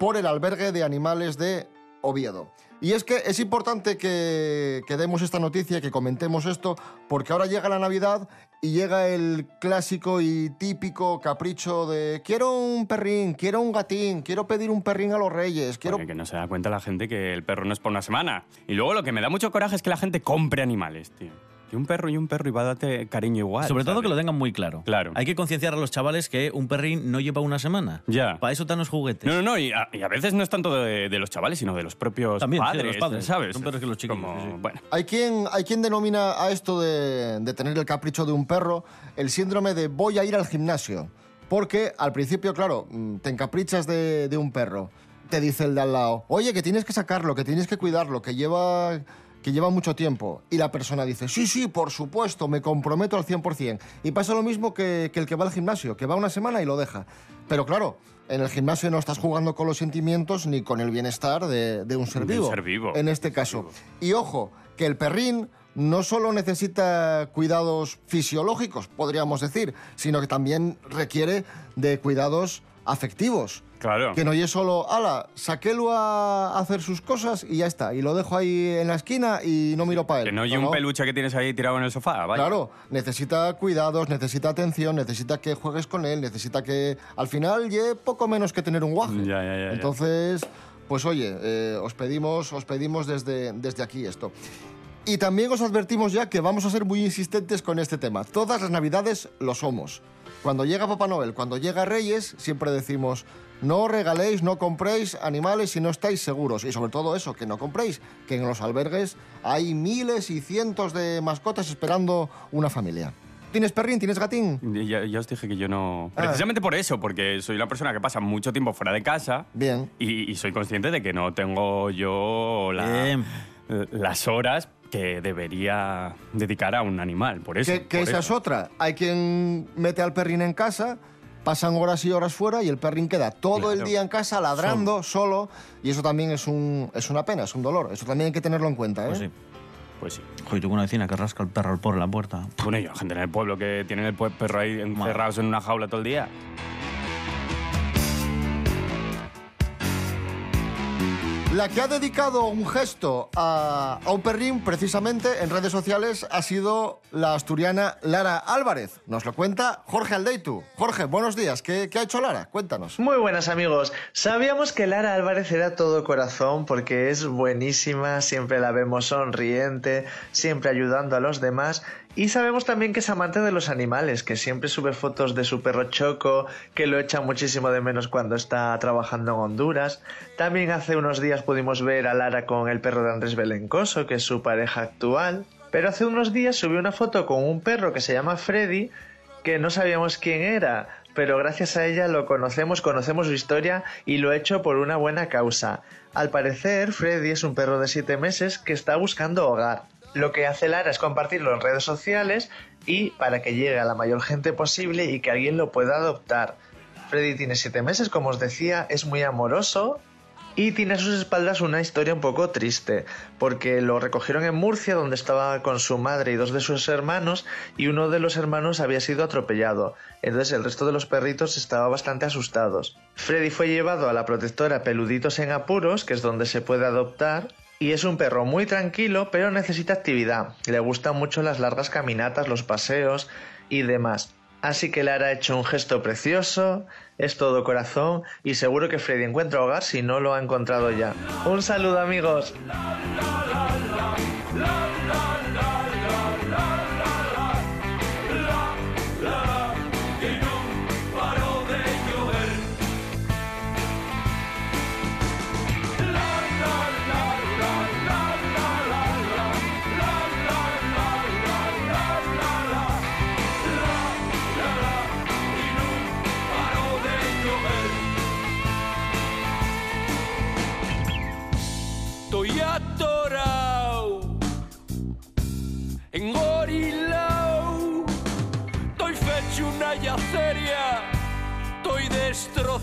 por el albergue de animales de Oviedo. Y es que es importante que, demos esta noticia, que comentemos esto, porque ahora llega la Navidad y llega el clásico y típico capricho de quiero un perrín, quiero un gatín, quiero pedir un perrín a los reyes, quiero... Oye, que no se da cuenta la gente que el perro no es por una semana. Y luego lo que me da mucho coraje es que la gente compre animales, tío. Que un perro y un perro y va a darte cariño igual. Sobre todo ¿sabes? que lo tengan muy claro. Claro. Hay que concienciar a los chavales que un perrín no lleva una semana. Ya. Para eso están los juguetes. No, no, no, y a, y a veces no es tanto de, de los chavales, sino de los propios También, sí, de padres, los padres. ¿sabes? Son peores que los chiquillos, Como, sí, sí. Bueno, Hay quien, hay quien denomina a esto de, de tener el capricho de un perro el síndrome de voy a ir al gimnasio. Porque al principio, claro, mm, te encaprichas de, de un perro. Te dice el de al lado, oye, que tienes que sacarlo, que tienes que cuidarlo, que lleva, que lleva mucho tiempo y la persona dice, sí, sí, por supuesto, me comprometo al 100%. Y pasa lo mismo que, que el que va al gimnasio, que va una semana y lo deja. Pero claro, en el gimnasio no estás jugando con los sentimientos ni con el bienestar de, de un ser De un vivo. ser vivo. En este caso. Y ojo, que el perrín no solo necesita cuidados fisiológicos, podríamos decir, sino que también requiere de cuidados afectivos. Claro. Que no es solo, ala, saquélo a hacer sus cosas y ya está. Y lo dejo ahí en la esquina y no miro para él. Que no hay un peluche que tienes ahí tirado en el sofá, vaya. Claro, necesita cuidados, necesita atención, necesita que juegues con él, necesita que al final lleve poco menos que tener un guaje. Ya, ya, ya, ya. Entonces, pues oye, eh, os pedimos, os pedimos desde, desde aquí esto. Y también os advertimos ya que vamos a ser muy insistentes con este tema. Todas las navidades lo somos. Cuando llega Papá Noel, cuando llega Reyes, siempre decimos, no regaléis, no compréis animales si no estáis seguros. Y sobre todo eso, que no compréis, que en los albergues hay miles y cientos de mascotas esperando una familia. ¿Tienes perrín? ¿Tienes gatín? Ya, ya os dije que yo no... Ah. Precisamente por eso, porque soy una persona que pasa mucho tiempo fuera de casa. Bien. Y, y soy consciente de que no tengo yo la- Bien. las horas que debería dedicar a un animal. Por eso. Que, que por esa eso. es otra. Hay quien mete al perrín en casa, pasan horas y horas fuera y el perrín queda todo el día en casa ladrando, solo. y eso también es, un, es una pena, es un dolor. Eso también hay que tenerlo en cuenta, ¿eh? Pues sí. Pues sí. Joder, tengo una vecina que rasca el perro por la puerta. Bueno, y hay gente en el pueblo que tienen el perro ahí encerrados en una jaula todo el día. La que ha dedicado un gesto a, a un precisamente en redes sociales, ha sido la asturiana Lara Álvarez. Nos lo cuenta Jorge Aldeitu. Jorge, buenos días. ¿Qué, qué ha hecho Lara? Cuéntanos. Muy buenas amigos. Sabíamos que Lara Álvarez era todo corazón porque es buenísima, siempre la vemos sonriente, siempre ayudando a los demás y sabemos también que es amante de los animales, que siempre sube fotos de su perro Choco, que lo echa muchísimo de menos cuando está trabajando en Honduras. También hace unos días pudimos ver a Lara con el perro de Andrés Belencoso, que es su pareja actual. Pero hace unos días subió una foto con un perro que se llama Freddy, que no sabíamos quién era, pero gracias a ella lo conocemos, conocemos su historia y lo ha hecho por una buena causa. Al parecer, Freddy es un perro de 7 meses que está buscando hogar. Lo que hace Lara es compartirlo en redes sociales y para que llegue a la mayor gente posible y que alguien lo pueda adoptar. Freddy tiene 7 meses, como os decía, es muy amoroso, y tiene a sus espaldas una historia un poco triste, porque lo recogieron en Murcia, donde estaba con su madre y dos de sus hermanos, y uno de los hermanos había sido atropellado. Entonces el resto de los perritos estaban bastante asustados. Freddy fue llevado a la protectora Peluditos en Apuros, que es donde se puede adoptar, y es un perro muy tranquilo, pero necesita actividad. Le gustan mucho las largas caminatas, los paseos y demás. Así que Lara ha hecho un gesto precioso, es todo corazón y seguro que Freddy encuentra hogar si no lo ha encontrado ya. Un saludo amigos.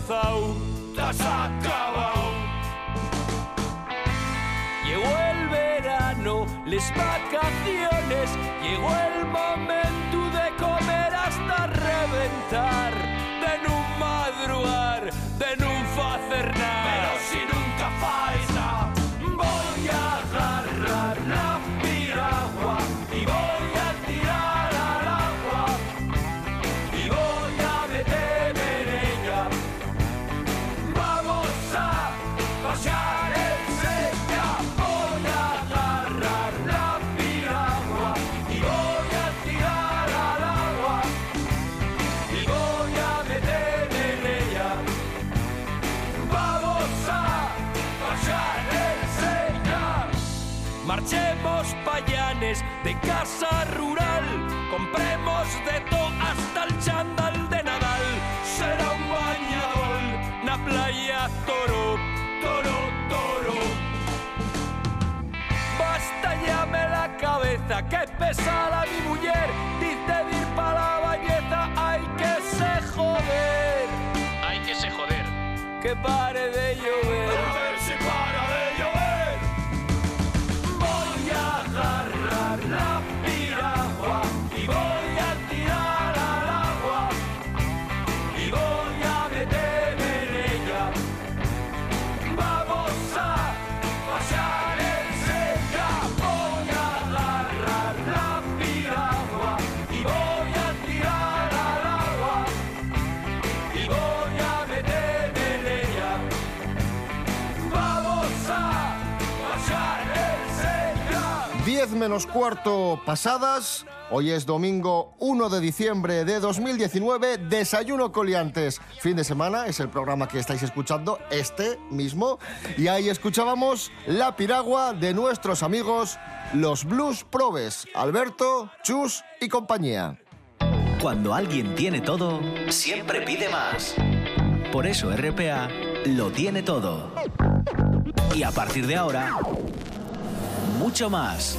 Destrozado, te. Llegó el verano, las vacaciones, llegó el momento que pesada mi mujer. Dice dir pa la bañeta hay que se joder. Hay que se joder. que pare de llover menos cuarto pasadas. Hoy es domingo 1 de diciembre de 2019. Desayuno Coliantes. Fin de semana es el programa que estáis escuchando, este mismo. Y ahí escuchábamos La Piragua de nuestros amigos, los Blues Probes. Alberto, Chus y compañía. Cuando alguien tiene todo, siempre pide más. Por eso RPA lo tiene todo. Y a partir de ahora, mucho más.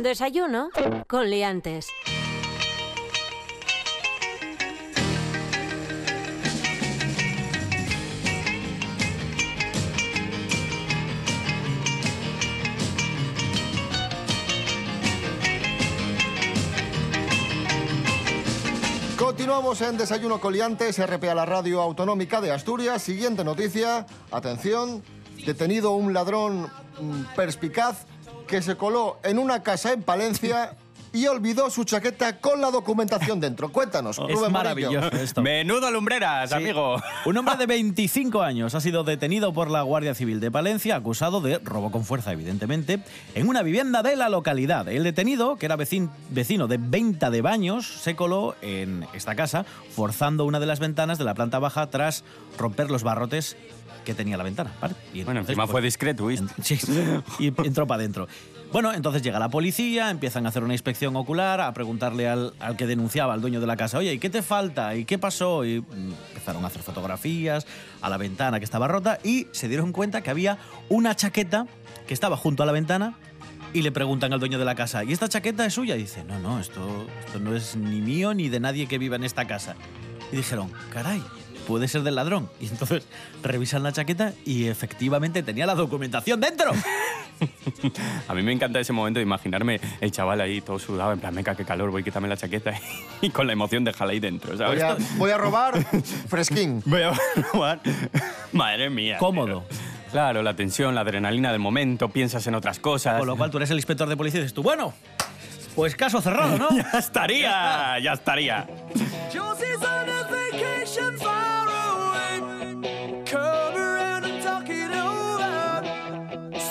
Desayuno con liantes. Continuamos en Desayuno Coliantes, RPA, la radio autonómica de Asturias. Siguiente noticia, atención, detenido un ladrón mm, perspicaz que se coló en una casa en Palencia y olvidó su chaqueta con la documentación dentro. Cuéntanos, Es Rubén Morillo. maravilloso esto. Menudo lumbreras, Sí. amigo. Un hombre de (laughs) 25 años ha sido detenido por la Guardia Civil de Palencia, acusado de robo con fuerza, evidentemente, en una vivienda de la localidad. El detenido, que era vecin- vecino de venta de baños, se coló en esta casa, forzando una de las ventanas de la planta baja tras romper los barrotes que tenía la ventana. ¿vale? Y Bueno, entonces, encima pues, fue discreto, ¿viste? Sí, (laughs) y (laughs) entró para adentro. Bueno, entonces llega la policía, empiezan a hacer una inspección ocular, a preguntarle al, al que denunciaba, al dueño de la casa, oye, ¿y qué te falta? ¿Y qué pasó? Y mm, empezaron a hacer fotografías a la ventana que estaba rota y se dieron cuenta que había una chaqueta que estaba junto a la ventana y le preguntan al dueño de la casa, ¿y esta chaqueta es suya? Y dice, no, no, esto, esto no es ni mío ni de nadie que viva en esta casa. Y dijeron, caray, puede ser del ladrón. Y entonces revisan la chaqueta y efectivamente tenía la documentación dentro. (laughs) A mí me encanta ese momento de imaginarme el chaval ahí todo sudado, en plan, meca, qué calor, voy a quitarme la chaqueta (laughs) y con la emoción déjala ahí dentro, ¿sabes? Voy a, voy a robar fresquín. (laughs) Voy a robar. Madre mía. Cómodo. Claro, la tensión, la adrenalina del momento, piensas en otras cosas. Con lo cual tú eres el inspector de policía y dices tú, bueno, pues caso cerrado, ¿no? ya estaría, ya estaría. Vacation far away. Come around and talk it over.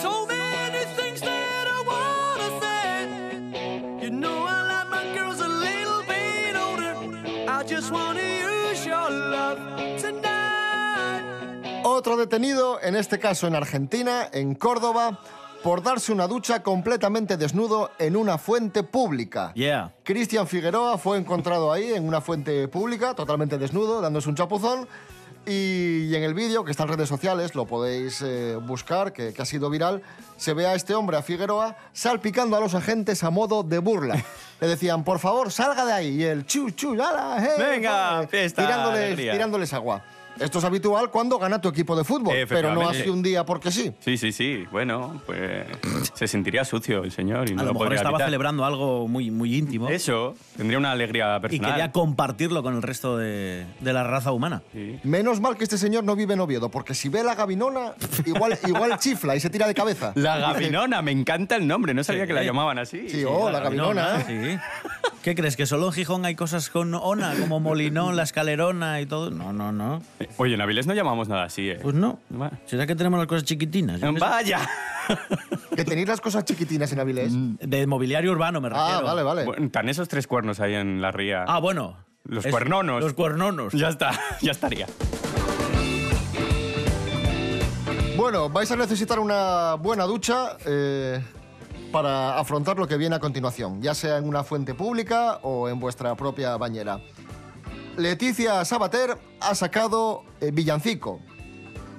So many things that I wanna say. You know I like my girls a little bit older. I just wanna use your love tonight. Otro detenido, en este caso en Argentina, en Córdoba, por darse una ducha completamente desnudo en una fuente pública. Yeah. Cristian Figueroa fue encontrado ahí en una fuente pública, totalmente desnudo, dándose un chapuzón. Y en el vídeo, que está en redes sociales, lo podéis eh, buscar, que, que ha sido viral, se ve a este hombre, a Figueroa, salpicando a los agentes a modo de burla. (laughs) Le decían, por favor, salga de ahí. Y el chu, chu, ala, hey, Venga, fiesta, tirándoles agua. Esto es habitual cuando gana tu equipo de fútbol, pero no así un día porque sí. Sí, sí, sí. Bueno, pues se sentiría sucio el señor y no A lo mejor podría estaba evitar. celebrando algo muy, muy íntimo. Eso, tendría una alegría Y personal. quería compartirlo con el resto de, de la raza humana. Menos mal que este señor no vive en Oviedo, porque si ve la gavinona, igual, (laughs) igual chifla y se tira de cabeza. La gavinona, me encanta el nombre, no sabía que la llamaban así. Sí, oh, la gavinona. Sí. ¿Qué crees? ¿Que solo en Gijón hay cosas con ona, como Molinón, la escalerona y todo? No, no, no. Oye, en Avilés no llamamos nada así, ¿eh? Pues no. ¿Será que tenemos las cosas chiquitinas? Yo. Vaya. Que tenéis las cosas chiquitinas en Avilés. De mobiliario urbano, me refiero. Ah, vale, vale. Bueno, Tan esos tres cuernos ahí en la ría. Ah, bueno. Los Es- cuernonos. Los cuernonos. Ya está, (laughs) ya estaría. Bueno, vais a necesitar una buena ducha eh, para afrontar lo que viene a continuación, ya sea en una fuente pública o en vuestra propia bañera. Leticia Sabater ha sacado eh, Villancico.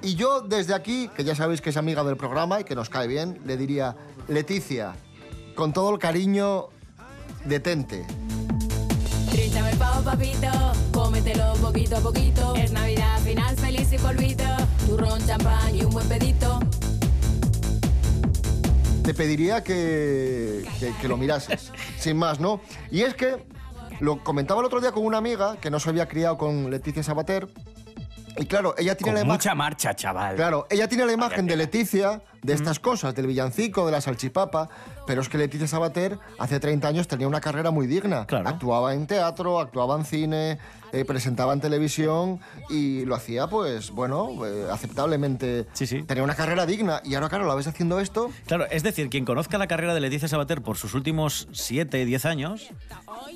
Y yo desde aquí, que ya sabéis que es amiga del programa y que nos cae bien, le diría, Leticia, con todo el cariño, detente. Papito, cómetelo poquito a poquito. Es Navidad, final feliz y polvito. Turrón, champán y un buen pedito. Te pediría que, que- que lo mirases, sin más, ¿no? Y es que lo comentaba el otro día con una amiga que no se había criado con Leticia Sabater. Y claro, ella tiene Con la imagen. mucha marcha, chaval. Claro, ella tiene la imagen de Leticia, de estas cosas, del villancico, de la salchipapa, pero es que Leticia Sabater hace 30 años tenía una carrera muy digna. Actuaba en teatro, actuaba en cine, eh, presentaba en televisión y lo hacía, pues, bueno, eh, aceptablemente. Sí, sí. Tenía una carrera digna y ahora, claro, la ves haciendo esto. Claro, es decir, quien conozca la carrera de Leticia Sabater por sus últimos 7, 10 años,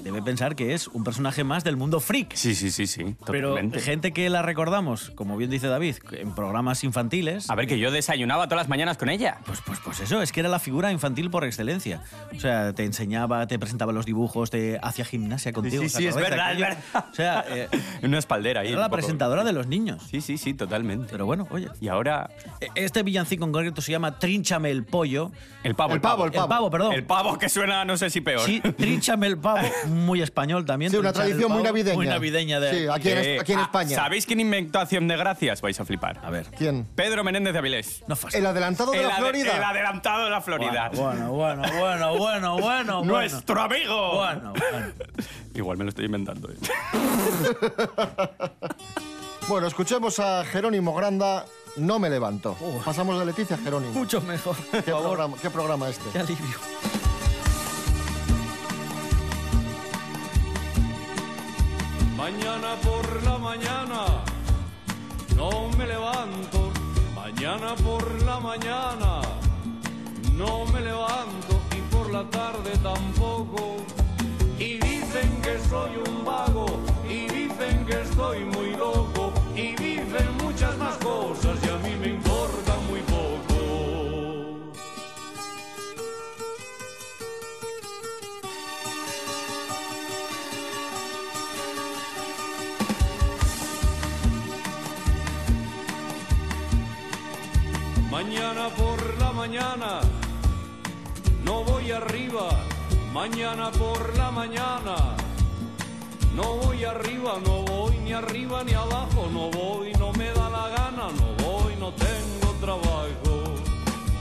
debe pensar que es un personaje más del mundo freak. Sí, sí, sí, sí. Pero totalmente. gente que la recordamos, como bien dice David, en programas infantiles. A ver, que yo desayunaba todas las mañanas con ella. Pues, pues, pues eso, es que era la figura infantil por excelencia. O sea, te enseñaba, te presentaba los dibujos, te hacía gimnasia contigo. Sí, ¿os sí, es verdad, es verdad. O sea, (laughs) eh, Una espaldera ahí. era un la poco. presentadora de los niños. Sí, sí, sí, totalmente. Pero bueno, oye. Y ahora. Este villancico en concreto se llama Trínchame el pollo. El pavo, El pavo, el pavo. El pavo, perdón. El pavo que suena, no sé si peor. Sí, Trínchame el pavo, muy español también. Sí, una tradición muy pavo, navideña. Muy navideña de. Sí, aquí en, Eh, aquí en ah, España. ¿Sabéis quién inventó Acción de Gracias? Vais a flipar. A ver. ¿Quién? Pedro Menéndez de Avilés. No El adelantado de el, la ade- Florida. el adelantado de la Florida. Bueno, bueno, bueno, bueno, bueno, bueno. (laughs) Nuestro amigo. Bueno, bueno. Igual me lo estoy inventando. ¿eh? (laughs) Bueno, escuchemos a Jerónimo Granda, No me levanto. Pasamos de Leticia a Jerónimo. Mucho mejor. (laughs) ¿Qué programa, ¿Qué programa este? Qué alivio. Mañana por la mañana no me levanto. Por la mañana no me levanto y por la tarde tampoco. Y dicen que soy un vago Mañana por la mañana no voy arriba, no voy ni arriba ni abajo, no voy, no me da la gana, no voy, no tengo trabajo.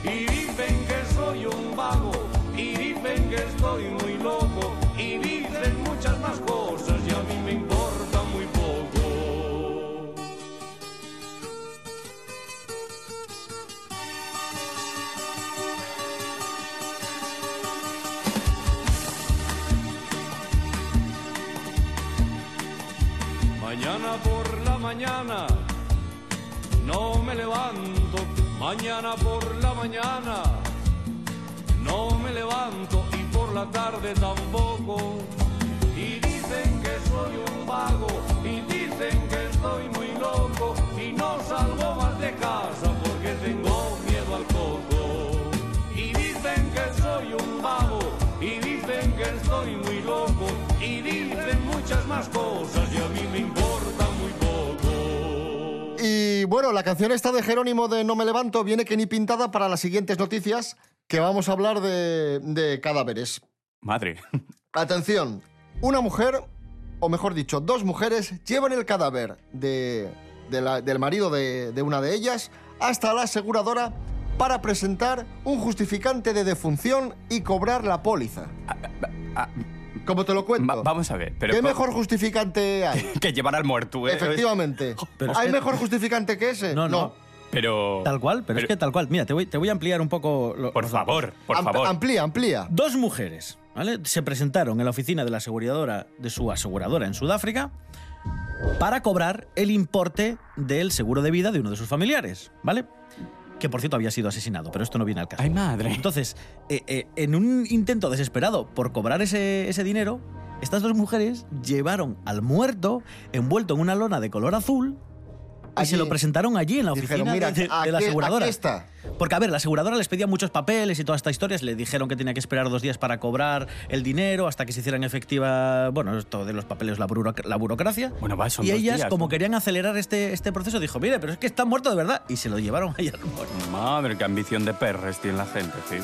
Y dicen que soy un vago, y dicen que estoy muy loco, y dicen mañana no me levanto. Mañana por la mañana no me levanto y por la tarde tampoco. Y dicen que soy un vago y dicen que estoy muy loco y no salgo más de casa bueno, la canción esta de Jerónimo de No me levanto viene que ni pintada para las siguientes noticias que vamos a hablar de, de cadáveres. Madre. (laughs) Atención, una mujer, o mejor dicho, dos mujeres llevan el cadáver de, de la- del marido de, de una de ellas hasta la aseguradora para presentar un justificante de defunción y cobrar la póliza. ¿Cómo te lo cuento? Va- vamos a ver. Pero ¿Qué mejor justificante hay? (laughs) que llevar al muerto. ¿eh? Efectivamente. (laughs) Pero es ¿Hay que- mejor justificante que ese? No, no. Pero. Tal cual, pero, es que tal cual. Mira, te voy, te voy a ampliar un poco. lo- Por los favor, por Am- favor. Amplía, amplía. Dos mujeres, ¿vale? Se presentaron en la oficina de la aseguradora, de su aseguradora en Sudáfrica, para cobrar el importe del seguro de vida de uno de sus familiares, ¿vale? Que por cierto había sido asesinado, pero esto no viene al caso. ¡Ay, madre! Entonces, eh, eh, en un intento desesperado por cobrar ese, ese dinero, estas dos mujeres llevaron al muerto envuelto en una lona de color azul y se lo presentaron allí en la Dijeron, oficina "Mira, de, de- de aquí- la aseguradora. aquí está. Porque, a ver, la aseguradora les pedía muchos papeles y todas estas historias. Le dijeron que tenía que esperar dos días para cobrar el dinero hasta que se hicieran efectiva, bueno, esto de los papeles, la, buroc- la burocracia. Bueno, va, son y dos ellas, días, como ¿no? querían acelerar este, este proceso, dijo, mire, pero es que está muerto de verdad. Y se lo llevaron allá al muerto. Madre, qué ambición de perres tiene la gente, tío.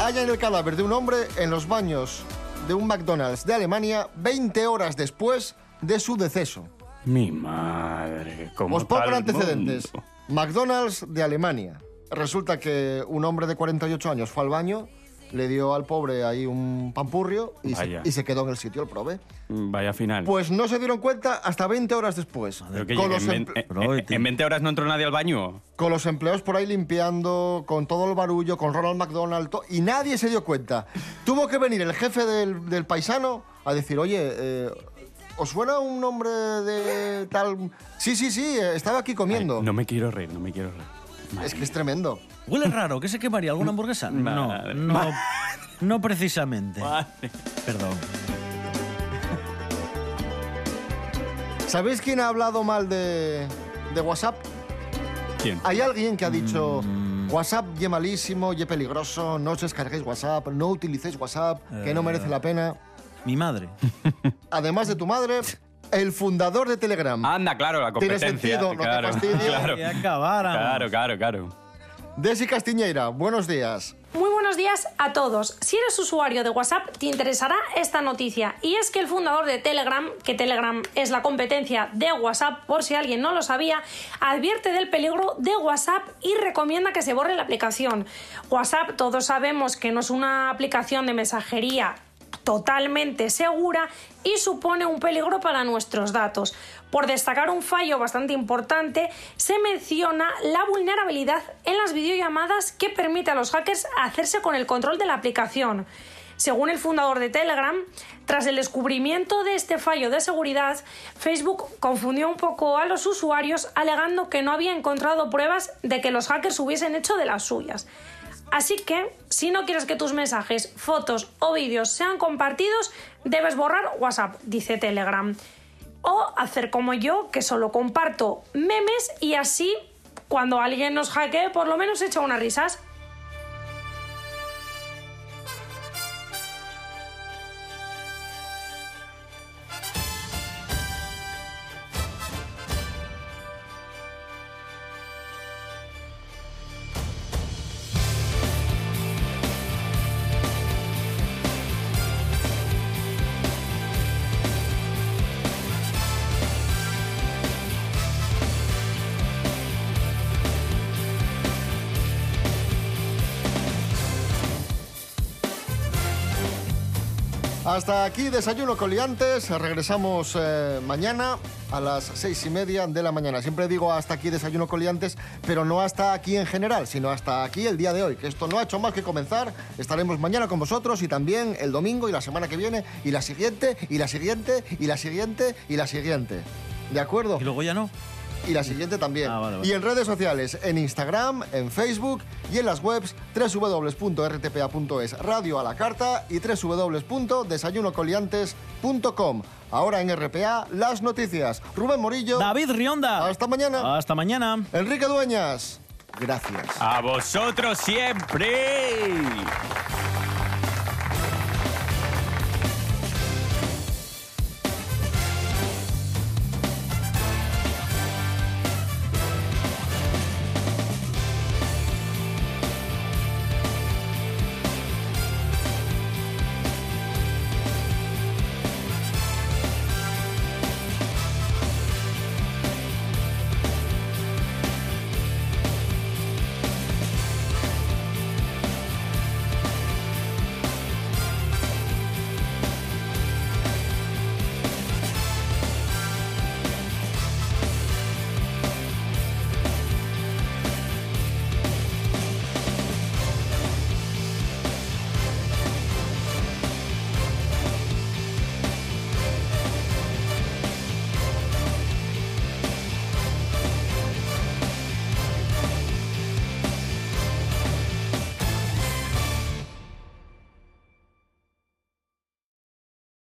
Hallan el cadáver de un hombre en los baños de un McDonald's de Alemania 20 horas después de su deceso. Mi madre, ¿cómo Os pongo antecedentes. mundo? McDonald's de Alemania. Resulta que un hombre de 48 años fue al baño, le dio al pobre ahí un pampurrio y, se, y se quedó en el sitio el prove. Vaya final. Pues no se dieron cuenta hasta 20 horas después. Con, los en, emple- en- en 20 horas no entró nadie al baño. con los empleados por ahí limpiando, con todo el barullo, con Ronald McDonald, to- y nadie se dio cuenta. Tuvo que venir el jefe del, del paisano a decir, oye, eh, ¿os suena un nombre de tal...? Sí, sí, sí, eh, estaba aquí comiendo. No me quiero reír, no me quiero reír. Es que es tremendo. ¿Huele raro? ¿Qué se quemaría? ¿Alguna hamburguesa? No, Madre. no, no precisamente. Perdón. ¿Sabéis quién ha hablado mal de, de WhatsApp? ¿Quién? Hay alguien que ha dicho, Mm. WhatsApp ye malísimo, ye peligroso, no os descarguéis WhatsApp, no utilicéis WhatsApp, que no merece la pena. Mi madre. (laughs) Además de tu madre, el fundador de Telegram. Anda, claro, la Tiene competencia. sentido, no te claro, fastidies. (laughs) claro. Claro, claro, claro. Desi Castiñeira, buenos días. Muy buenos días a todos. Si eres usuario de WhatsApp, te interesará esta noticia. Y es que el fundador de Telegram, que Telegram es la competencia de WhatsApp, por si alguien no lo sabía, advierte del peligro de WhatsApp y recomienda que se borre la aplicación. WhatsApp, todos sabemos que no es una aplicación de mensajería totalmente segura y supone un peligro para nuestros datos. Por destacar un fallo bastante importante, se menciona la vulnerabilidad en las videollamadas que permite a los hackers hacerse con el control de la aplicación. Según el fundador de Telegram, tras el descubrimiento de este fallo de seguridad, Facebook confundió un poco a los usuarios alegando que no había encontrado pruebas de que los hackers hubiesen hecho de las suyas. Así que, si no quieres que tus mensajes, fotos o vídeos sean compartidos, debes borrar WhatsApp, dice Telegram. O hacer como yo, que solo comparto memes y así, cuando alguien nos hackee, por lo menos echa unas risas. Hasta aquí Desayuno con Liantes. Regresamos eh, mañana a las seis y media de la mañana. Siempre digo hasta aquí Desayuno con Liantes, pero no hasta aquí en general, sino hasta aquí el día de hoy, que esto no ha hecho más que comenzar. Estaremos mañana con vosotros y también el domingo y la semana que viene y la siguiente y la siguiente y la siguiente y la siguiente. ¿De acuerdo? Y luego ya no. Y la siguiente también. Ah, vale, vale. Y en redes sociales, en Instagram, en Facebook y en las webs www.rtpa.es, radio a la carta y www.desayunocoliantes.com. Ahora en RPA, las noticias. Rubén Morillo. David Rionda. Hasta mañana. Hasta mañana. Enrique Dueñas. Gracias. A vosotros siempre.